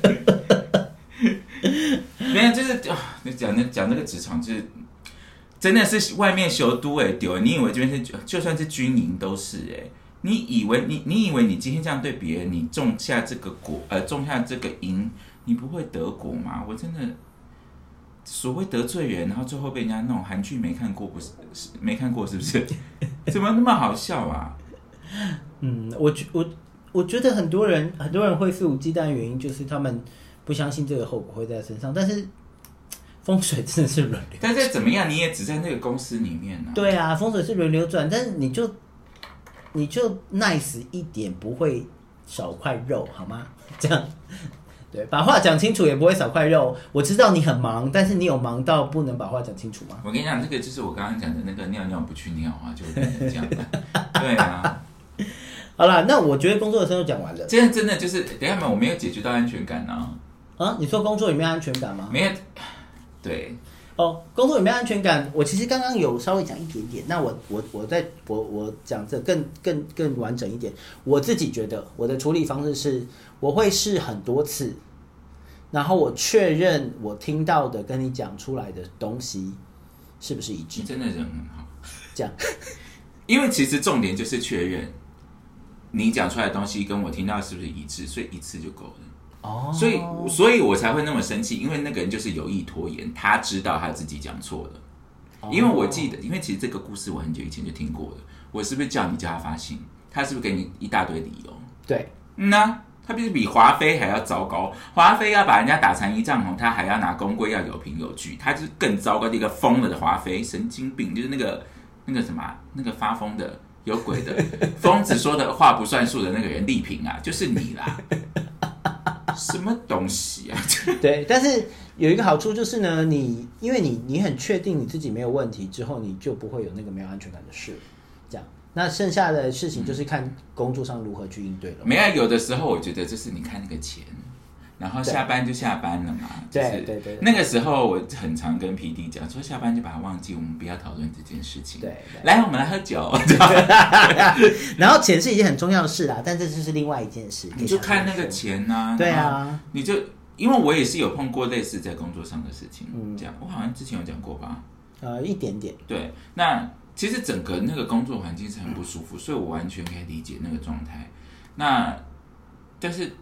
没有，就是啊，你讲那讲那个职场，就是真的是外面修都哎丢，你以为这边是就算是军营都是哎，你以为你你以为你今天这样对别人，你种下这个果呃种下这个因，你不会德国吗？我真的所谓得罪人，然后最后被人家弄，韩剧没看过不是是没看过是不是？怎么那么好笑啊？嗯，我觉我我觉得很多人很多人会肆无忌惮的原因就是他们不相信这个后果会在身上，但是风水真的是轮流。但是怎么样，你也只在那个公司里面呢、对啊，风水是轮流转，但是你就你就 nice 一点，不会少块肉好吗？这样对，把话讲清楚也不会少块肉。我知道你很忙，但是你有忙到不能把话讲清楚吗？我跟你讲，这个就是我刚刚讲的那个尿尿不去尿啊，就会变成这样的。对啊，好啦，那我觉得工作的生活讲完了这样真的就是，等一下嘛，我没有解决到安全感啊，啊。你说工作有没有安全感吗？没有，对，哦，工作有没有安全感？我其实刚刚有稍微讲一点点。那我我我在我我讲这更更更完整一点。我自己觉得我的处理方式是，我会试很多次，然后我确认我听到的跟你讲出来的东西是不是一致你。真的人很好，这样，因为其实重点就是确认你讲出来的东西跟我听到是不是一致，所以一次就够了。哦所以，所以我才会那么生气，因为那个人就是有意拖延，他知道他自己讲错了。哦因为我记得，因为其实这个故事我很久以前就听过了。我是不是叫你叫他发信？他是不是给你一大堆理由？对嗯呐、他不是比华妃还要糟糕。华妃要把人家打残一丈红，他还要拿公规要有凭有据，他就是更糟糕的一个疯了的华妃，神经病，就是那个那个什么啊、那个发疯的。有鬼的 疯子说的话不算数的那个人丽萍啊，就是你啦！什么东西啊？对，但是有一个好处就是呢，你因为你你很确定你自己没有问题之后，你就不会有那个没有安全感的事。那剩下的事情就是看工作上如何去应对了。没有，有的时候我觉得就是你看那个钱，然后下班就下班了嘛。就是对对对对那个时候我很常跟 P D 讲说，下班就把它忘记，我们不要讨论这件事情。对对来，我们来喝酒。然后钱是一件很重要的事啦，但这就是另外一件事。你就看那个钱呐、对啊，你就因为我也是有碰过类似在工作上的事情，嗯这样我好像之前有讲过吧？呃，一点点。对，那其实整个那个工作环境是很不舒服，所以我完全可以理解那个状态。那但是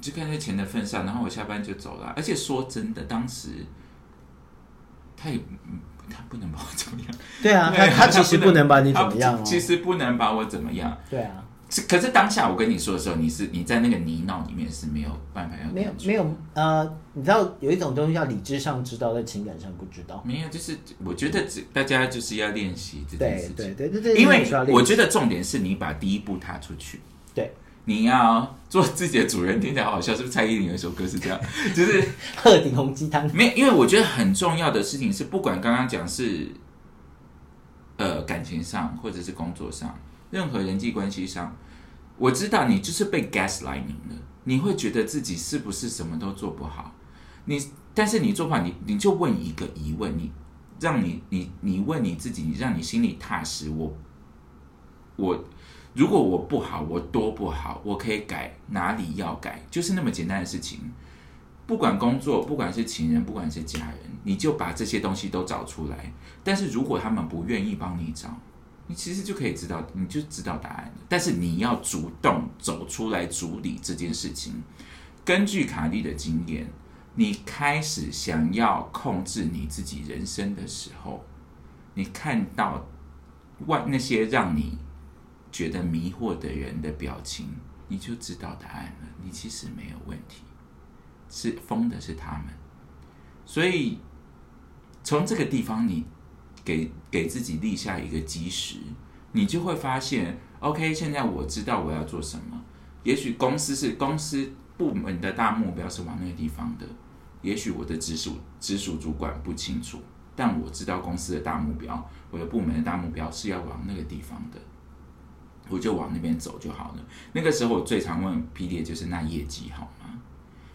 就看在钱的份上，然后我下班就走了。而且说真的，当时他也嗯他不能把我怎么样，对啊，他对他其实不能把你怎么样哦。其实不能把我怎么样。对啊，是可是当下我跟你说的时候，你是你在那个泥淖里面是没有办法要没有没有呃，你知道有一种东西叫理智上知道，在情感上不知道。没有，就是我觉得只大家就是要练习这件事情。对对对对，因为我觉得重点是你把第一步踏出去，对你要做自己的主人，听起来好好笑，是不是？蔡依林有一首歌是这样，就是 鹤顶红鸡汤。没有，因为我觉得很重要的事情是，不管刚刚讲是呃感情上或者是工作上，任何人际关系上，我知道你就是被 gaslighting 了，你会觉得自己是不是什么都做不好？你但是你做不好，你你就问一个疑问，你让你你你问你自己，你让你心里踏实。我我如果我不好，我多不好，我可以改哪里要改，就是那么简单的事情。不管工作，不管是情人，不管是家人，你就把这些东西都找出来。但是如果他们不愿意帮你找，你其实就可以知道，你就知道答案了。但是你要主动走出来处理这件事情。根据卡利的经验，你开始想要控制你自己人生的时候，你看到外那些让你觉得迷惑的人的表情，你就知道答案了。你其实没有问题，是疯的是他们。所以从这个地方，你给给自己立下一个基石，你就会发现，OK，现在我知道我要做什么。也许公司是公司部门的大目标是往那个地方的，也许我的直属直属主管不清楚，但我知道公司的大目标，我的部门的大目标是要往那个地方的，我就往那边走就好了。那个时候我最常问 P D 就是那业绩好？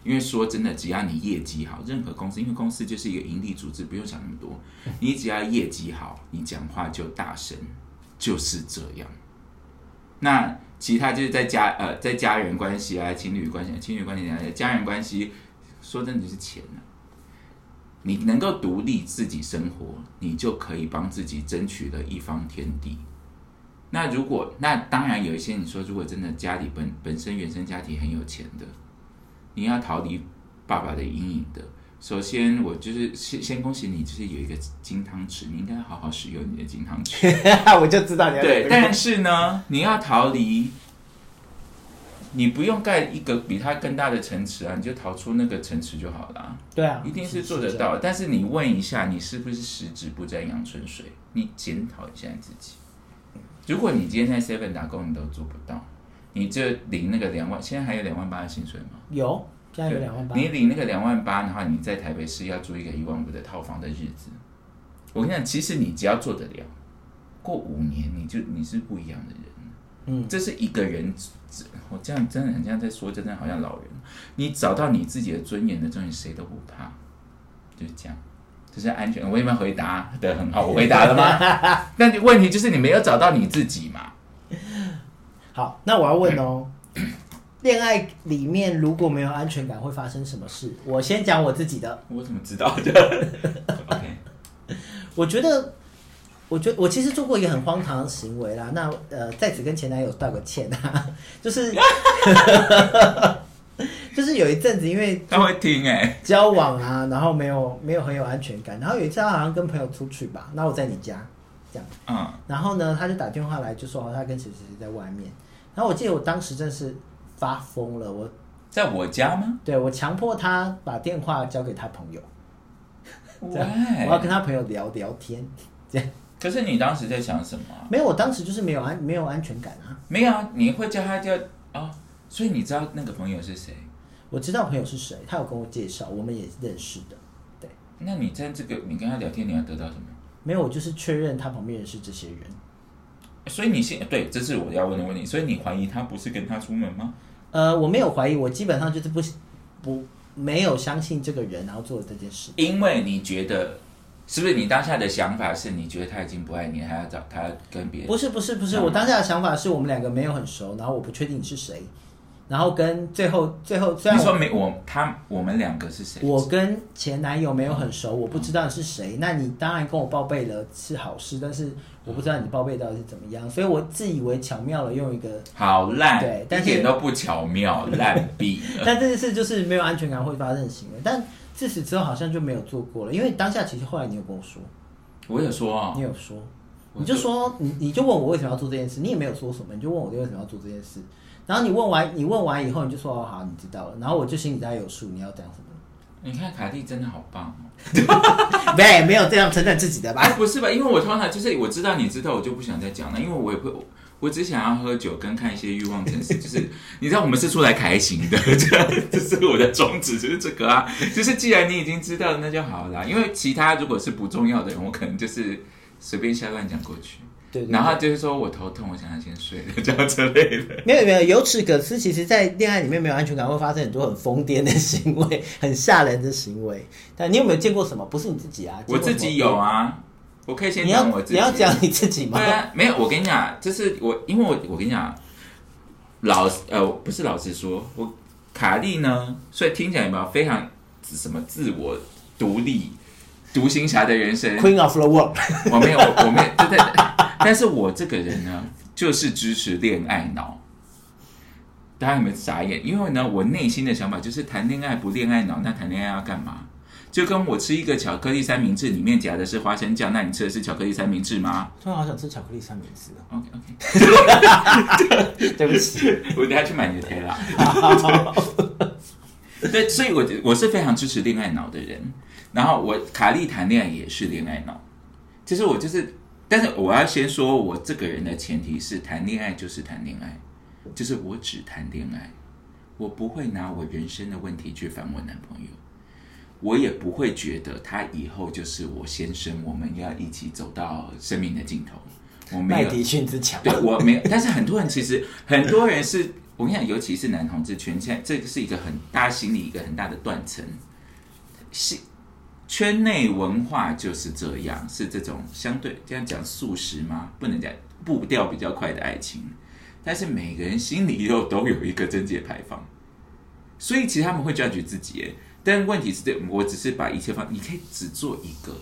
因为说真的，只要你业绩好，任何公司，因为公司就是一个盈利组织，不用想那么多，你只要业绩好，你讲话就大声，就是这样。那其他就是在家呃，在家人关系啊、情侣关系、情侣关系啊、家人关系，说真的就是钱啊。你能够独立自己生活，你就可以帮自己争取了一方天地。那如果那当然有一些你说，如果真的家里本本身原生家庭很有钱的，你要逃离爸爸的阴影的，首先我就是先先恭喜你，就是有一个金汤匙，你应该好好使用你的金汤匙。我就知道你要对，但是呢，你要逃离，你不用盖一个比它更大的城池啊，你就逃出那个城池就好了啊、对啊，一定是做得到。但是你问一下，你是不是十指不沾阳春水？你检讨一下你自己。如果你今天在 Seven 打工，你都做不到，你就领那个两万，现在还有两万八的薪水吗？有现在有两万八，你领那个两万八，的话你在台北市要租一个一万五的套房的日子，我跟你讲，其实你只要做得了，过五年你就你是不一样的人。嗯，这是一个人，我这样真的很像在说，真的好像老人。你找到你自己的尊严的时候，你谁都不怕，就是这样。这是安全。我有没有回答的很好？我回答了吗？但问题就是你没有找到你自己嘛。好，那我要问哦，恋爱里面如果没有安全感，会发生什么事？我先讲我自己的。我怎么知道的？OK，我觉得，我觉得我其实做过一个很荒唐的行为啦。那呃，在此跟前男友道个歉啊，就是就是有一阵子因为他会听哎、交往啊，然后没有没有很有安全感，然后有一次他好像跟朋友出去吧，那我在你家这样，嗯，然后呢他就打电话来就说哦他跟谁谁谁在外面，然后我记得我当时真是发疯了，我在我家吗？对我强迫他把电话交给他朋友，这样我要跟他朋友聊聊天，这样可是你当时在想什么啊？没有，我当时就是没有安没有安全感啊。没有啊，你会叫他叫啊，所以你知道那个朋友是谁？我知道朋友是谁，他有跟我介绍，我们也认识的。对，那你在这个你跟他聊天，你要得到什么？没有，我就是确认他旁边人是这些人。所以你现对，这是我要问的问题。所以你怀疑他不是跟他出门吗？呃，我没有怀疑，我基本上就是不不没有相信这个人，然后做了这件事。因为你觉得，是不是你当下的想法是你觉得他已经不爱你，还要找他跟别人？不是不是不是，嗯我当下的想法是我们两个没有很熟，然后我不确定你是谁，然后跟最后最后虽然我你说没我他我们两个是谁？我跟前男友没有很熟，我不知道你是谁。那你当然跟我报备了是好事，但是我不知道你报备到底是怎么样，所以我自以为巧妙了用一个，好烂，对但是一点都不巧妙，烂毙了。但这件事就是没有安全感会发生的行为。但自此之后好像就没有做过了，因为当下其实后来你有跟我说，我有说啊你，有说，我你就说你你就问我为什么要做这件事，你也没有说什么，你就问我为什么要做这件事。然后你问完你问完以后，你就说哦好，你知道了。然后我就心里大概有数，你要讲什么。你看凯蒂真的好棒哦。没没有这样称赞自己的吧？啊，不是吧？因为我通常就是我知道你知道，我就不想再讲了，因为我也不，我只想要喝酒跟看一些欲望城市，就是 你知道我们是出来开心的，这样这是我的宗旨，就是这个啊，就是既然你已经知道了，那就好了。因为其他如果是不重要的人，我可能就是随便瞎乱讲过去，对对对然后就是说我头痛，我想要先睡了，这样之类的。没有没有，由此可知，其实，在恋爱里面没有安全感，会发生很多很疯癫的行为，很吓人的行为。但你有没有见过什么？不是你自己啊，我自己有啊，我可以先。讲我自己。你要你要讲你自己吗对？啊，没有，我跟你讲，就是我，因为我我跟你讲，老呃不是老实说，我卡莉呢，所以听起来有没有非常什么自我独立、独行侠的人生？Queen of the World，我没有，我我没有，对对。但是我这个人呢，就是支持恋爱脑。大家有没有傻眼？因为呢，我内心的想法就是谈恋爱不恋爱脑，那谈恋爱要干嘛？就跟我吃一个巧克力三明治，里面夹的是花生酱，那你吃的是巧克力三明治吗突然好想吃巧克力三明治哦。？OK OK，对不起，我等下去买你的 t 啦。对，所以我我是非常支持恋爱脑的人。然后我卡莉谈恋爱也是恋爱脑，就是我就是，但是我要先说，我这个人的前提是谈恋爱就是谈恋爱，就是我只谈恋爱，我不会拿我人生的问题去烦我男朋友，我也不会觉得他以后就是我先生，我们要一起走到生命的尽头。我没有麦迪逊之强。对我没有，但是很多人其实很多人是我跟你讲，尤其是男同志圈，现在这是一个很大心里一个很大的断层，是圈内文化就是这样，是这种相对这样讲素食吗？不能讲步调比较快的爱情，但是每个人心里又都有一个贞洁牌坊，所以其实他们会占据自己，但问题是对，我只是把一切放，你可以只做一个。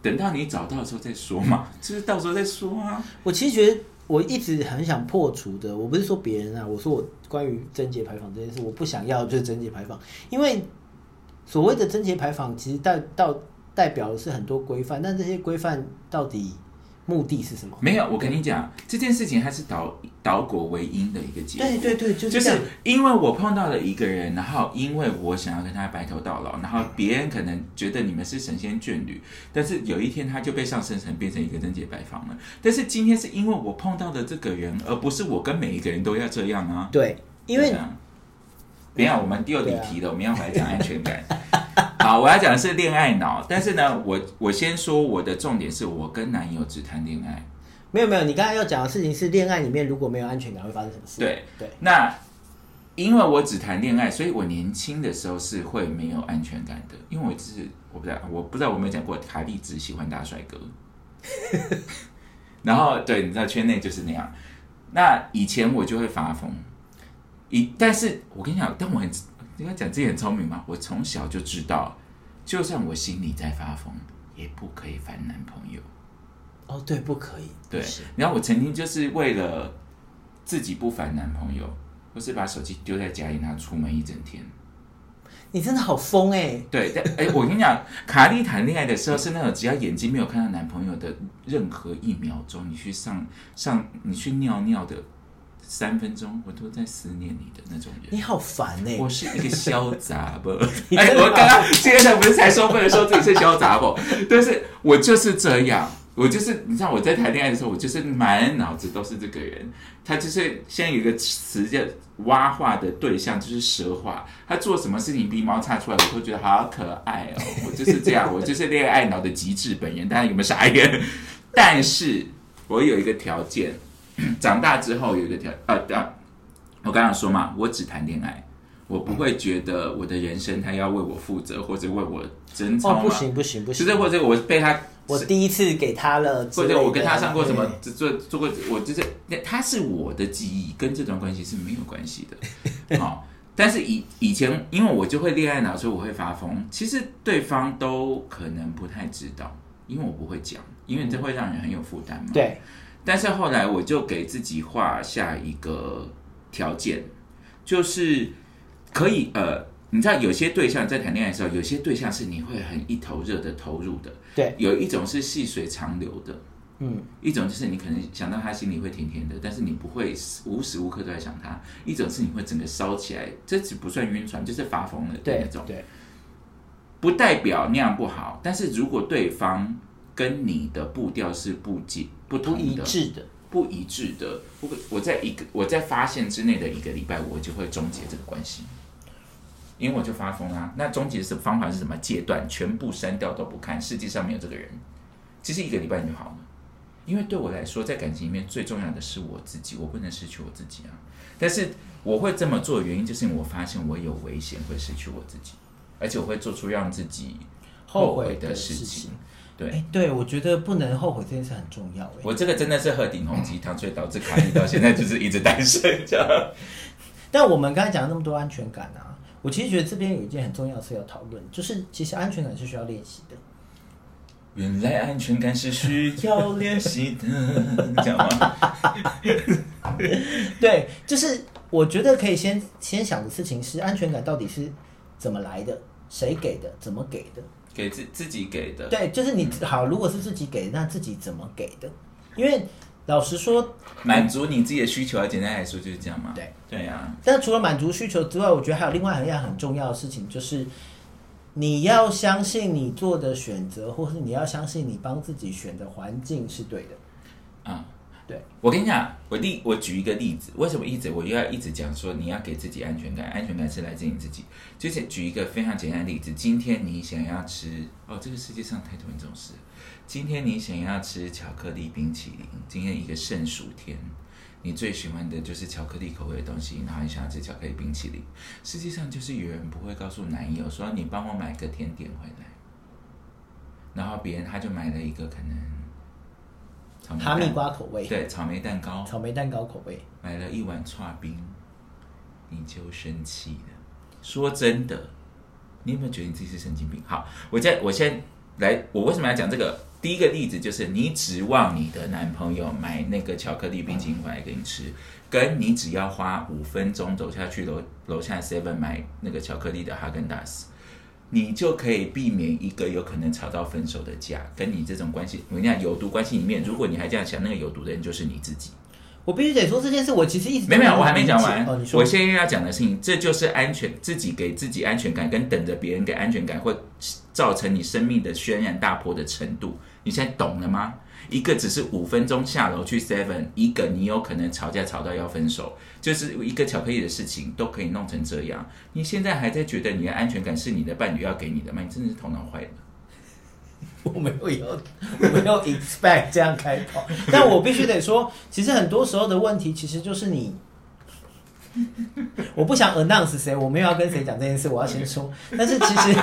等到你找到的时候再说嘛，就是到时候再说啊。我其实觉得我一直很想破除的，我不是说别人啊，我说我关于贞洁牌坊这件事，我不想要就是贞洁牌坊，因为所谓的贞洁牌坊其实代到代表的是很多规范，但这些规范到底目的是什么？没有，我跟你讲，这件事情它是导导果为因的一个结果。对对对，就就是。因为我碰到了一个人，然后因为我想要跟他白头到老，然后别人可能觉得你们是神仙眷侣，但是有一天他就被上升成变成一个贞洁牌坊了。但是今天是因为我碰到的这个人，而不是我跟每一个人都要这样啊。对，因为对啊等一下我们又离题了，我们要回来讲安全感。好，我要讲的是恋爱脑，但是呢，我我先说我的重点是我跟男友只谈恋爱。没有没有，你刚才要讲的事情是恋爱里面如果没有安全感会发生什么事？对对，那因为我只谈恋爱，所以我年轻的时候是会没有安全感的，因为我是我不知道我不知道我有没有讲过，卡莉只喜欢大帅哥。然后对，你知道圈内就是那样。那以前我就会发疯，一但是我跟你讲，但我很你要讲自己很聪明嘛，我从小就知道，就算我心里在发疯，也不可以烦男朋友。哦，对，不可以。对，然后我曾经就是为了自己不烦男朋友，或是把手机丢在家里，然后出门一整天。你真的好疯哎！对，但哎，我跟你讲，卡莉谈恋爱的时候是那种只要眼睛没有看到男朋友的任何一秒钟，你去上上你去尿尿的三分钟，我都在思念你的那种人。你好烦哎！我是一个潇洒不？你哎，我刚刚今天才不是才说不能说自己是潇洒不？但是我就是这样，我就是你知道我在谈恋爱的时候，我就是满脑子都是这个人。他就是现在有一个词叫蛙化的对象，就是蛇化。他做什么事情鼻毛插出来，我都觉得好可爱哦。我就是这样，我就是恋爱脑的极致本人。大家有没有傻眼？但是我有一个条件，长大之后有一个条啊啊，我刚刚说嘛，我只谈恋爱。我不会觉得我的人生他要为我负责，或者为我争吵哦，不行不行不行！就是或者我被他，我第一次给他了或，者我跟他上过什么对做做过，我就是那他是我的记忆，跟这段关系是没有关系的。好、但是以以前因为我就会恋爱脑，所以我会发疯。其实对方都可能不太知道，因为我不会讲，因为这会让人很有负担嘛。。对，但是后来我就给自己画下一个条件，就是可以呃，你知道有些对象在谈恋爱的时候，有些对象是你会很一头热的投入的，对，有一种是细水长流的，嗯，一种就是你可能想到他心里会甜甜的，但是你不会无时无刻都在想他；一种是你会整个烧起来，这只不算晕船，就是发疯了的对那种。对，不代表那样不好，但是如果对方跟你的步调是不接不不同的、一致的，不一致的，我我在一个我在发现之内的一个礼拜，我就会终结这个关系，因为我就发疯啊。那终结的方法是什么？戒断，全部删掉都不看，世界上没有这个人。其实一个礼拜就好了，因为对我来说，在感情里面最重要的是我自己，我不能失去我自己啊。但是我会这么做的原因，就是因为我发现我有危险会失去我自己，而且我会做出让自己后悔的事事情。。对，哎，对，我觉得不能后悔这件事很重要。哎，我这个真的是喝顶红鸡汤，所以导致卡莉到现在就是一直单身这样。但我们刚才讲了那么多安全感啊，我其实觉得这边有一件很重要的事要讨论，就是其实安全感是需要练习的。原来安全感是需要练习的，这样吗？对，就是我觉得可以先先想的事情是安全感到底是怎么来的，谁给的，怎么给的。给自自己给的，对，就是你好，如果是自己给，那自己怎么给的？因为老实说，满足你自己的需求啊。简单来说就是这样嘛。对，对啊，但除了满足需求之外，我觉得还有另外一样很重要的事情，就是你要相信你做的选择，或是你要相信你帮自己选的环境是对的。啊、对，我跟你讲，我例我举一个例子，为什么一直我又要一直讲说你要给自己安全感？安全感是来自你自己。就是举一个非常简单的例子，今天你想要吃哦，这个世界上太多人这种事。今天你想要吃巧克力冰淇淋，今天一个盛暑天，你最喜欢的就是巧克力口味的东西，然后你想要吃巧克力冰淇淋。世界上就是有人不会告诉男友说你帮我买个甜点回来，然后别人他就买了一个可能草莓哈密瓜口味，对，草莓蛋糕，草莓蛋糕口味，买了一碗串冰，你就生气了。说真的，你有没有觉得你自己是神经病？好，我在我先来，我为什么要讲这个？第一个例子就是你指望你的男朋友买那个巧克力冰淇淋回来给你吃，跟你只要花五分钟走下去楼楼下 seven 买那个巧克力的哈根达斯。你就可以避免一个有可能吵到分手的架。跟你这种关系，我跟你讲，有毒关系里面，如果你还这样想，那个有毒的人就是你自己。我必须得说这件事，我其实一直都没有没有，我还没讲完。我现在要讲的事情，这就是安全，自己给自己安全感，跟等着别人给安全感，会造成你生命的轩然大波的程度。你现在懂了吗？一个只是五分钟下楼去 Seven，一个你有可能吵架吵到要分手，就是一个巧克力的事情都可以弄成这样。你现在还在觉得你的安全感是你的伴侣要给你的吗？你真的是头脑坏了。我没有要，我没有 expect 这样开跑，但我必须得说，其实很多时候的问题，其实就是你，我不想 announce 谁，我没有要跟谁讲这件事，我要先说，但是其实。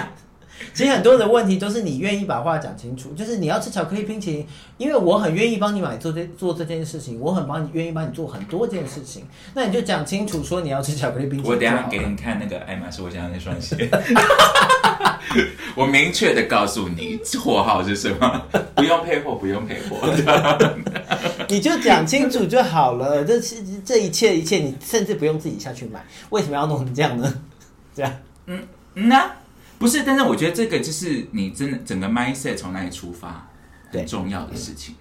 其实很多的问题都是你愿意把话讲清楚，就是你要吃巧克力冰淇淋，因为我很愿意帮你买做这做这件事情，我很帮你愿意帮你做很多件事情，那你就讲清楚说你要吃巧克力冰淇淋。我等下给你看那个爱马仕，我想要那双鞋。我明确的告诉你，货号是什么，不用配货，不用配货，你就讲清楚就好了。这是这一切一切，你甚至不用自己下去买，为什么要弄成这样呢？这样，嗯嗯啊。不是，但是我觉得这个就是你真的整个 mindset 从哪里出发，很重要的事情。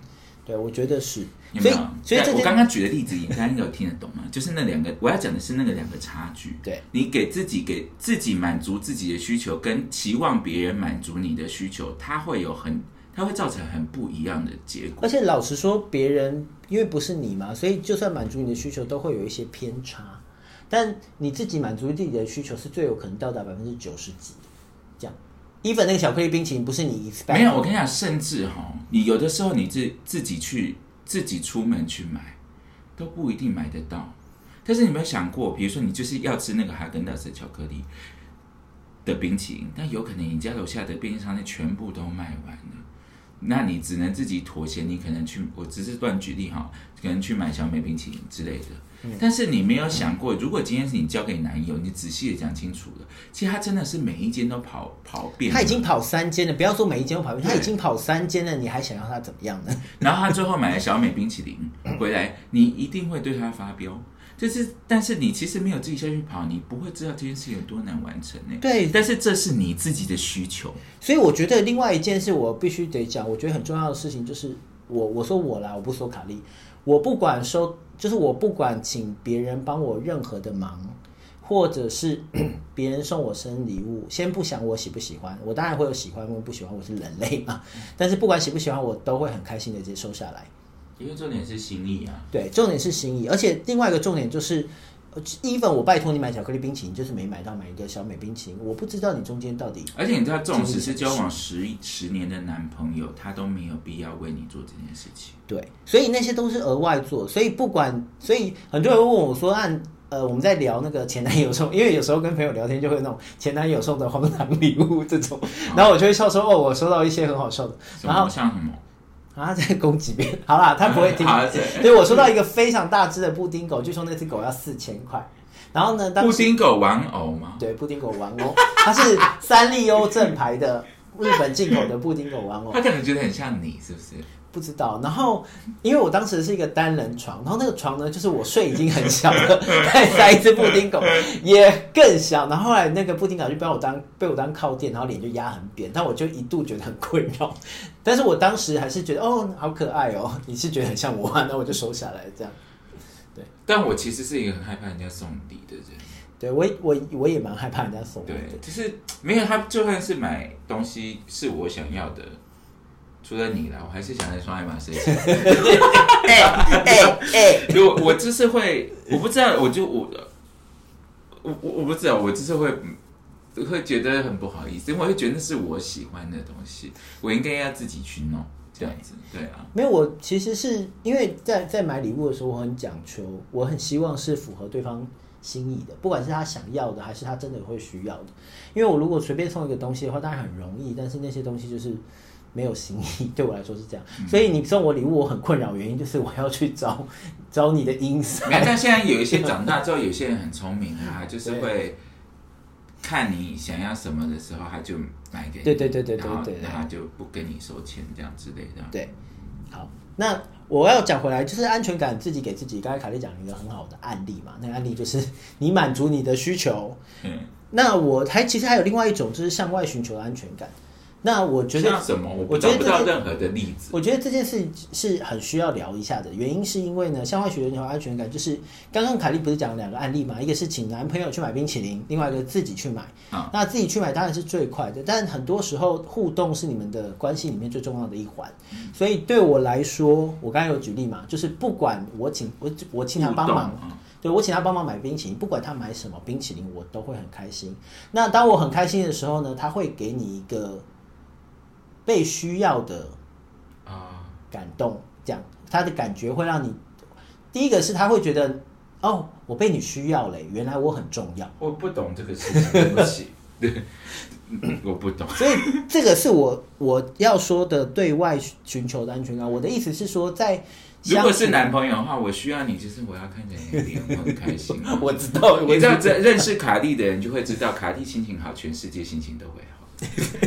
对，我觉得是。有没有？所以我刚刚举的例子，你刚刚有听得懂吗？就是那两个，我要讲的是那个两个差距。对，你给自己给自己满足自己的需求，跟期望别人满足你的需求，它会有很，它会造成很不一样的结果。而且老实说，别人因为不是你嘛，所以就算满足你的需求，都会有一些偏差。但你自己满足自己的需求，是最有可能到达百分之九十几。这样，even 那个巧克力冰淇淋不是你没有，我跟你讲，甚至哈，你有的时候你自自己去自己出门去买，都不一定买得到。但是你有没有想过，比如说你就是要吃那个哈根达斯巧克力的冰淇淋，但有可能你家楼下的便利商店全部都卖完了，那你只能自己妥协，你可能去，我只是乱举例哈，可能去买小美冰淇淋之类的。但是你没有想过，如果今天是你交给男友，你仔细的讲清楚了，其实他真的是每一间都跑跑遍，他已经跑三间了，不要说每一间都跑遍，他已经跑三间了，你还想要他怎么样呢？然后他最后买了小美冰淇淋回来，你一定会对他发飙。就是，但是你其实没有自己下去跑，你不会知道这件事情有多难完成呢。对，但是这是你自己的需求，所以我觉得另外一件事我必须得讲，我觉得很重要的事情就是我我说我啦，我不说卡莉，我不管收。就是我不管请别人帮我任何的忙，或者是 别人送我生日礼物，先不想我喜不喜欢，我当然会有喜欢或不喜欢，我是人类嘛。但是不管喜不喜欢，我都会很开心的接收下来。因为重点是心意啊。对，重点是心意，而且另外一个重点就是。Even 我拜托你买巧克力冰淇淋，就是没买到买一个小美冰淇淋，我不知道你中间到底。而且你知道，这种只是交往十十年的男朋友，他都没有必要为你做这件事情。对，所以那些都是额外做。所以不管，所以很多人问我说，按呃我们在聊那个前男友送，因为有时候跟朋友聊天就会那种前男友送的荒唐礼物这种，然后我就会笑说，哦，我收到一些很好笑的，然后像什么。啊，再攻击别人，好啦，他不会听。所以我收到一个非常大只的布丁狗，据说那只狗要四千块。然后呢，布丁狗玩偶吗？对，布丁狗玩偶，它是三丽鸥正牌的日本进口的布丁狗玩偶。他可能觉得很像你，是不是？不知道。然后，因为我当时是一个单人床，然后那个床呢，就是我睡已经很小了，再塞一只布丁狗 也更小。然后后来那个布丁狗就被我当被我当靠垫，然后脸就压很扁，但我就一度觉得很困扰。但是我当时还是觉得哦，好可爱哦。你是觉得很像我，那我就收下来这样。对，但我其实是一个很害怕人家送礼的人。对我我我也蛮害怕人家送。对，就是没有他，就算是买东西是我想要的。除了你啦，我还是想那双爱马仕。哎哎哎！我我就是会，我不知道，我就我我我我不知道，我就是会会觉得很不好意思，因为我会觉得那是我喜欢的东西，我应该要自己去弄这样子。对啊，没有，我其实是因为在在买礼物的时候，我很讲求，我很希望是符合对方心意的，不管是他想要的，还是他真的会需要的。因为我如果随便送一个东西的话，当然很容易，但是那些东西就是。没有心意，对我来说是这样，所以你送我礼物，我很困扰，原因就是我要去找 找你的因素。但现在有一些长大之后，有些人很聪明啊，就是会看你想要什么的时候，他就买给你，对对对对对对，然后就不跟你收钱这样之类的。对，好，那我要讲回来，就是安全感，自己给自己。刚才凯莉讲一个很好的案例嘛，那个案例就是你满足你的需求。嗯，那我还其实还有另外一种，就是向外寻求的安全感。那我觉得什么？我觉得这件到任何的例子。我觉得这件事是很需要聊一下的，原因是因为呢，向外学人有安全感，就是刚刚凯莉不是讲了两个案例嘛，一个是请男朋友去买冰淇淋，另外一个自己去买。啊那自己去买当然是最快的，但很多时候互动是你们的关系里面最重要的一环。所以对我来说，我刚才有举例嘛，就是不管我请我我请他帮忙，对我请他帮忙买冰淇淋，不管他买什么冰淇淋，我都会很开心。那当我很开心的时候呢，他会给你一个被需要的啊，感动，这样他的感觉会让你，第一个是他会觉得，哦，我被你需要嘞，原来我很重要，我不懂这个事情，对不起，对，嗯我不懂。所以这个是我我要说的对外寻求的安全感。我的意思是说，在如果是男朋友的话，我需要你，就是我要看着你的脸，我很开心。我知道，你知道，这认识卡莉的人就会知道，卡莉心情好，全世界心情都会好。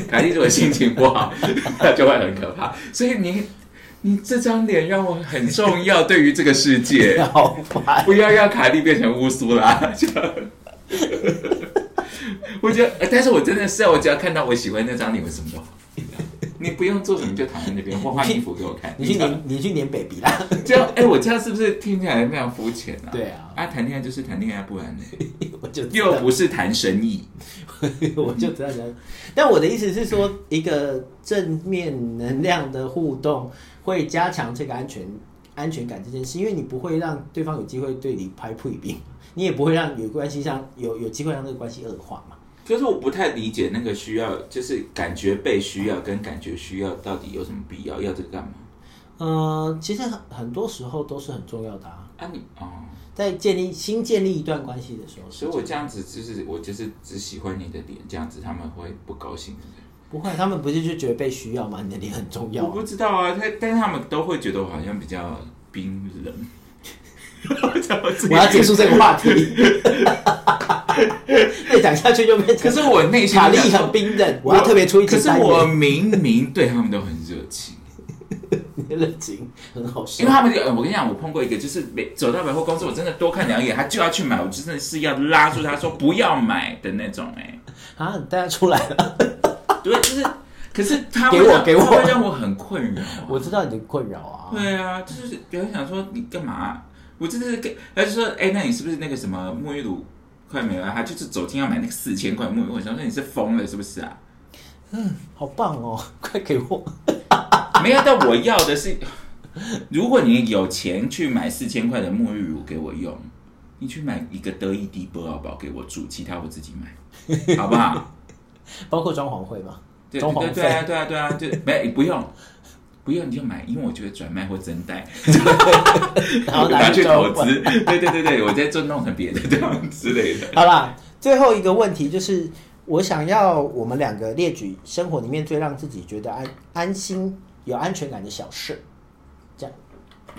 卡莉如果心情不好，那就会很可怕。所以你，你这张脸让我很重要，对于这个世界，好烦。不要让凯莉变成乌苏拉。我觉得，呃但是我真的是，我只要看到我喜欢那张脸，我什么都好。你不用做什么，就躺在那边换换衣服给我看。你去黏，你去黏 baby 啦。这样，哎、我这样是不是听起来非常肤浅啊？对啊，啊，谈恋爱就是谈恋爱，不然呢？我就又不是谈生意。我就知道这样。但我的意思是说，一个正面能量的互动会加强这个安全安全感这件事，因为你不会让对方有机会对你拍破冰，你也不会让有关系上有有机会让这个关系恶化嘛。可是我不太理解那个需要，就是感觉被需要跟感觉需要到底有什么必要？要这个干嘛？呃，其实很很多时候都是很重要的啊，啊你，哦，在建立新建立一段关系的时候，所以我这样子就是我就是只喜欢你的脸，这样子他们会不高兴的。不会，他们不是就觉得被需要吗？你的脸很重要我啊、不知道啊，他但是他们都会觉得我好像比较冰冷。我要结束这个话题，再讲下去就变成可是我内心卡莉想说很冰冷，我要特别出一可是我，明明对他们都很热情。你的热情很好笑因为。他们就，呃我跟你讲，我碰过一个，就是每走到百货公司，我真的多看两眼，他就要去买，我真的是要拉住他说不要买的那种、哎，啊，大家出来了，对，就是，可是他给我给我他会让我很困扰、啊。我知道你的困扰啊。对啊，就是别人想说你干嘛、我真的是跟，他就说，哎、那你是不是那个什么沐浴乳快没了？他就是走进要买那个四千块沐浴乳，我想说你是疯了是不是啊？嗯好棒哦，快给我！没有，但我要的是，如果你有钱去买四千块的沐浴乳给我用，你去买一个德意地波宝宝给我住，其他我自己买，好不好？包括装潢会吗？对装潢对对啊费，对啊对啊，就没不用。不用你就买，因为我觉得转卖或增贷，然后拿拿去投资。对对对对，我再做弄成别的这样之类的。好啦，最后一个问题就是，我想要我们两个列举生活里面最让自己觉得安安心、有安全感的小事。这样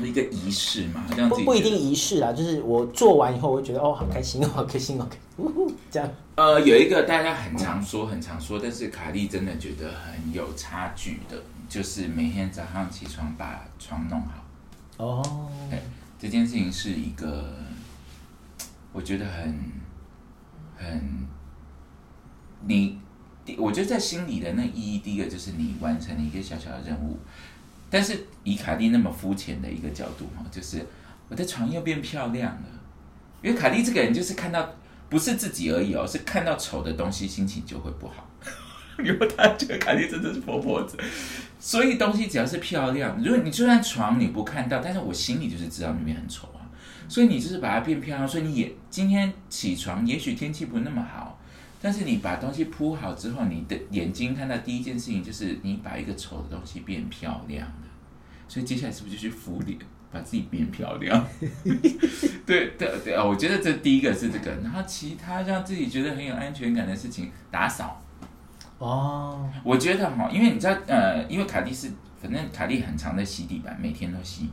一个仪式嘛，让自己不不一定仪式啦，就是我做完以后，我会觉得哦，好开心 哦，好开心哦，呜呼 这样。呃，有一个大家很常说、很常说，但是卡莉真的觉得很有差距的，就是每天早上起床把床弄好。哦，哎，这件事情是一个，我觉得很很，你，我觉得在心里的那意义，第一个就是你完成了一个小小的任务，但是以卡蒂那么肤浅的一个角度哈，就是我的床又变漂亮了，因为卡蒂这个人就是看到不是自己而已哦，是看到丑的东西心情就会不好。因为他觉得卡蒂真的是婆婆子，所以东西只要是漂亮，如果你就算床你不看到，但是我心里就是知道那边很丑啊，所以你就是把它变漂亮。所以你也今天起床，也许天气不那么好，但是你把东西铺好之后，你的眼睛看到第一件事情就是你把一个丑的东西变漂亮了。所以接下来是不是就去敷脸，把自己变漂亮？对对对啊，我觉得这第一个是这个，然后其他让自己觉得很有安全感的事情，打扫。哦，我觉得哈，因为你知道，呃，因为卡地是，反正卡地很常在吸地板，每天都吸。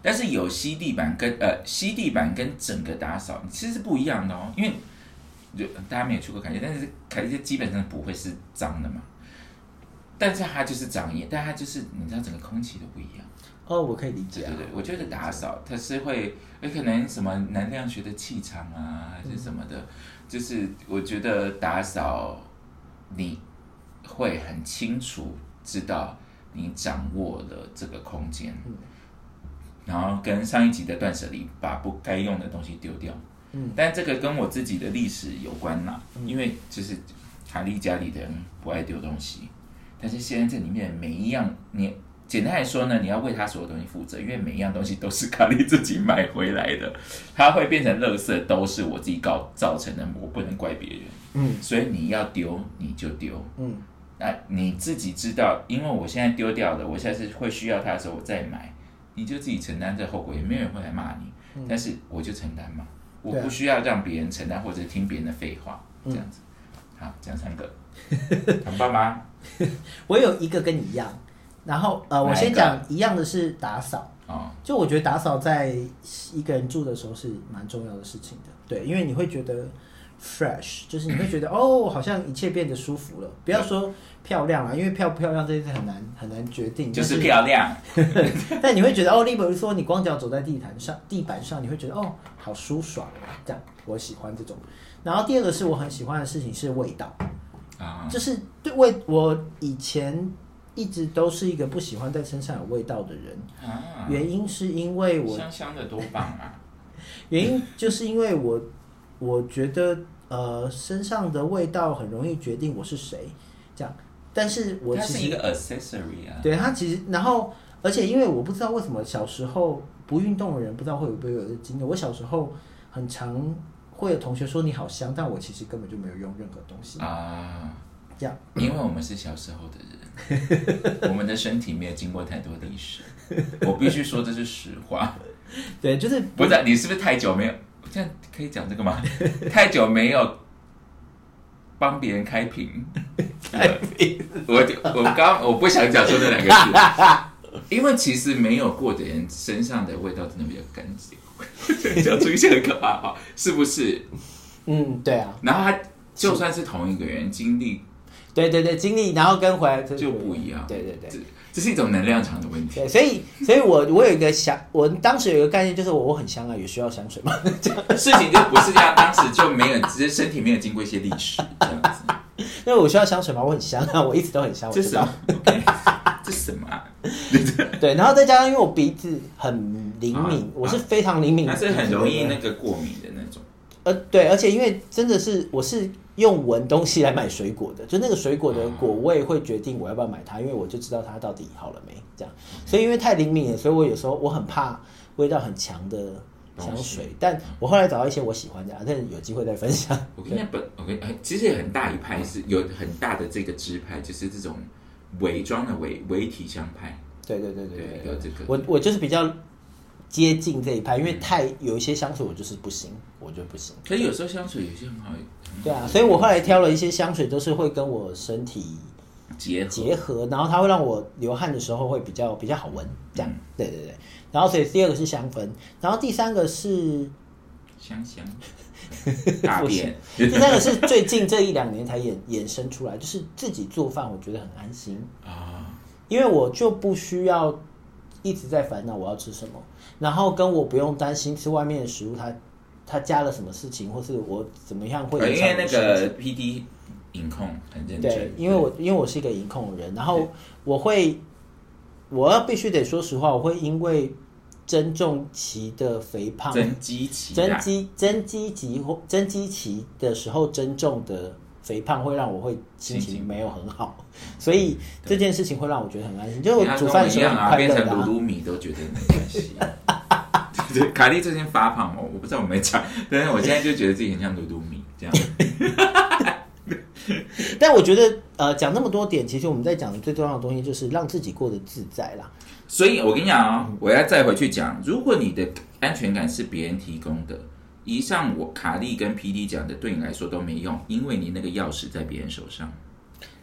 但是有吸地板跟呃吸地板跟整个打扫其实是不一样的哦，因为就大家没有去过凯莉，但是凯莉基本上不会是脏的嘛，但是它就是长也，但它就是你知道整个空气都不一样。哦，我可以理解啊对对。对，我觉得打扫它是会，有可能什么能量学的气场啊，还是什么的，就是我觉得打扫你会很清楚知道你掌握了这个空间，嗯然后跟上一集的断舍离，把不该用的东西丢掉。嗯，但这个跟我自己的历史有关啦，因为就是卡利家里的人不爱丢东西，但是现在这里面每一样，你简单来说呢，你要为他所有东西负责，因为每一样东西都是卡利自己买回来的，它会变成垃圾，都是我自己搞造成的，我不能怪别人。嗯。所以你要丢你就丢，嗯。那你自己知道，因为我现在丢掉了，我下次会需要它的时候我再买，你就自己承担这后果，也没有人会来骂你，但是我就承担嘛，嗯对啊不需要让别人承担或者听别人的废话，这嗯样子。好，讲三个，很棒吗？我有一个跟你一样，然后呃，我先讲一样的是打扫。哦，就我觉得打扫在一个人住的时候是蛮重要的事情的，对，因为你会觉得 fresh，就是你会觉得哦，好像一切变得舒服了。不要说漂亮啊，因为漂不漂亮这件事很难很难决定，就是漂亮，但你会觉得哦，例如说你光脚走在地毯上、地板上，你会觉得哦，好舒爽，这样我喜欢这种。然后第二个是我很喜欢的事情是味道，啊，就是对味，我以前一直都是一个不喜欢在身上有味道的人，啊，原因是因为我香香的多棒啊！原因就是因为我我觉得呃身上的味道很容易决定我是谁，这样。但是我其实它是一个 accessory 啊，对它其实，然后而且因为我不知道为什么小时候不运动的人不知道会不会有这个经历。我小时候很常会有同学说你好香，但我其实根本就没有用任何东西。啊，这样，因为我们是小时候的人，我们的身体没有经过太多历史，我必须说这是实话。对，就是不是你是不是太久没有？这样可以讲这个吗？太久没有帮别人开瓶，开瓶。我我刚我不想讲出这两个字，因为其实没有过的人身上的味道真的比较干净。讲出一些很可怕的话，是不是？嗯，对啊，然后他就算是同一个人，经历对对对，经历然后跟回来就不一样。对对对。这这是一种能量场的问题。对，所以，所以我我有一个想，我当时有一个概念，就是我我很香啊，也需要香水吗，这样，事情就不是这样，当时就没有，只是身体没有经过一些历史这样子。因为我需要香水嘛，我很香啊，我一直都很香，这是什么。这是什么啊？对，然后再加上因为我鼻子很灵敏，啊我是非常灵敏的它鼻子，是很容易那个过敏的。呃，对，而且因为真的是我是用闻东西来买水果的，就那个水果的果味会决定我要不要买它，因为我就知道它到底好了没这样。所以因为太灵敏了，所以我有时候我很怕味道很强的香水，但我后来找到一些我喜欢的、啊，但是有机会再分享。我跟你讲，本我跟哎其实有很大一派是有很大的这个支派，就是这种伪装的伪伪体香派。对对对对对，对有这个。我我就是比较接近这一派，因为太有一些香水我就是不行，我就不行。可是有时候香水有些很好，很对啊，所以我后来挑了一些香水，都是会跟我身体结合。结合，然后它会让我流汗的时候会比较比较好闻，这样。嗯对对对。然后所以第二个是香氛，然后第三个是香香，大便。第三个是最近这一两年才衍衍生出来，就是自己做饭，我觉得很安心，啊，因为我就不需要一直在烦恼我要吃什么，然后跟我不用担心吃外面的食物它它加了什么事情，或是我怎么样会影响那个 P D 饮控很认真对，，因为我因为我是一个饮控人，然后我会，我要必须得说实话，我会因为增重期的肥胖，增肌期增啊，肌增肌期或增肌期的时候增重的肥胖，会让我会心心情情没有很好，所以这件事情会让我觉得很安心，就是我煮饭时候一样啊，很快乐的、变成鲁啊。鲁米都觉得没关系。对，卡莉最近发胖哦，我不知道我没讲，但是我现在就觉得自己很像卤卤米这样。但我觉得呃，讲那么多点，其实我们在讲的最重要的东西就是让自己过得自在啦。所以我跟你讲啊、我要再回去讲，如果你的安全感是别人提供的，以上我卡利跟 PD 讲的对你来说都没用，因为你那个钥匙在别人手上，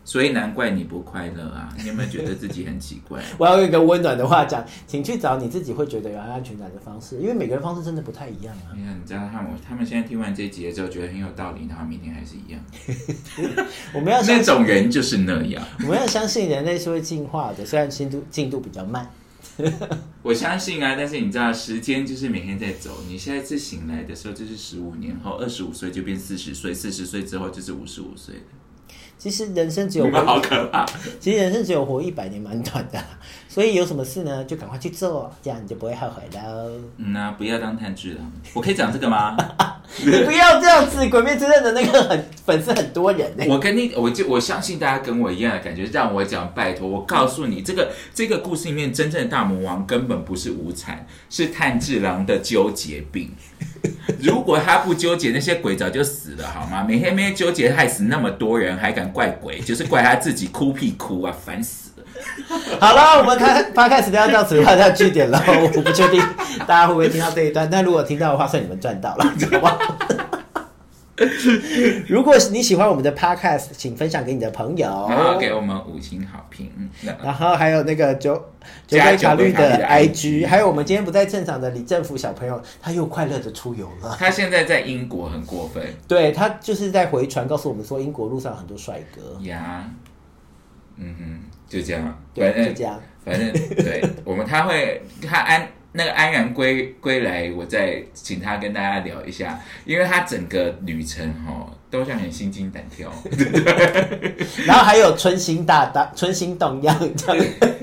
所以难怪你不快乐啊！你有没有觉得自己很奇怪？我要用一个温暖的话讲，请去找你自己会觉得有安全感的方式，因为每个人方式真的不太一样啊。你看，你知道他们他们现在听完这一集之后觉得很有道理，然后明天还是一样，我们要相那种人就是那样。我们要相信人类是会进化的，虽然进度进度比较慢。我相信啊，但是你知道，时间就是每天在走。你下一次醒来的时候，就是十五年后，二十五岁就变四十岁，四十岁之后就是五十五岁了。其实人生只有好，可怕。其实人生只有活一百年，蛮短的啦。所以有什么事呢，就赶快去做，这样你就不会后悔喽。嗯呐、不要当探治了。我可以讲这个吗？你不要这样子，《鬼灭之刃》的那个很粉丝很多人呢、我跟你，我就我相信大家跟我一样的感觉，让我讲，拜托，我告诉你，这个这个故事里面真正的大魔王根本不是无惨，是炭治郎的纠结病。如果他不纠结，那些鬼早就死了，好吗？每天每天纠结，害死那么多人，还敢怪鬼，就是怪他自己哭屁哭啊，烦死了。好了，我们开八开始都要到此画下句点了。我不确定大家会不会听到这一段，但如果听到的话，算你们赚到了，好吧？如果你喜欢我们的 podcast，请分享给你的朋友，然后给我们五星好评。然后还有那个九九加杯卡绿的 IG，还有我们今天不在现场的李政府小朋友，他又快乐的出游了。他现在在英国很过分对他就是在回传告诉我们说，英国路上很多帅哥。呀，嗯哼，就这样，对，反正就这样。反正对 我们他会他安那个安然归归来，我再请他跟大家聊一下，因为他整个旅程哈都让人心惊胆跳。然后还有春心大大春心荡漾这样。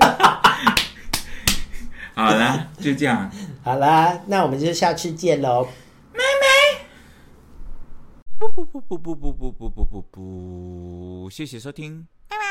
好啦，就这样，好啦，那我们就下次见喽。妹妹不不不不不不不不不不不，谢谢收听，拜拜。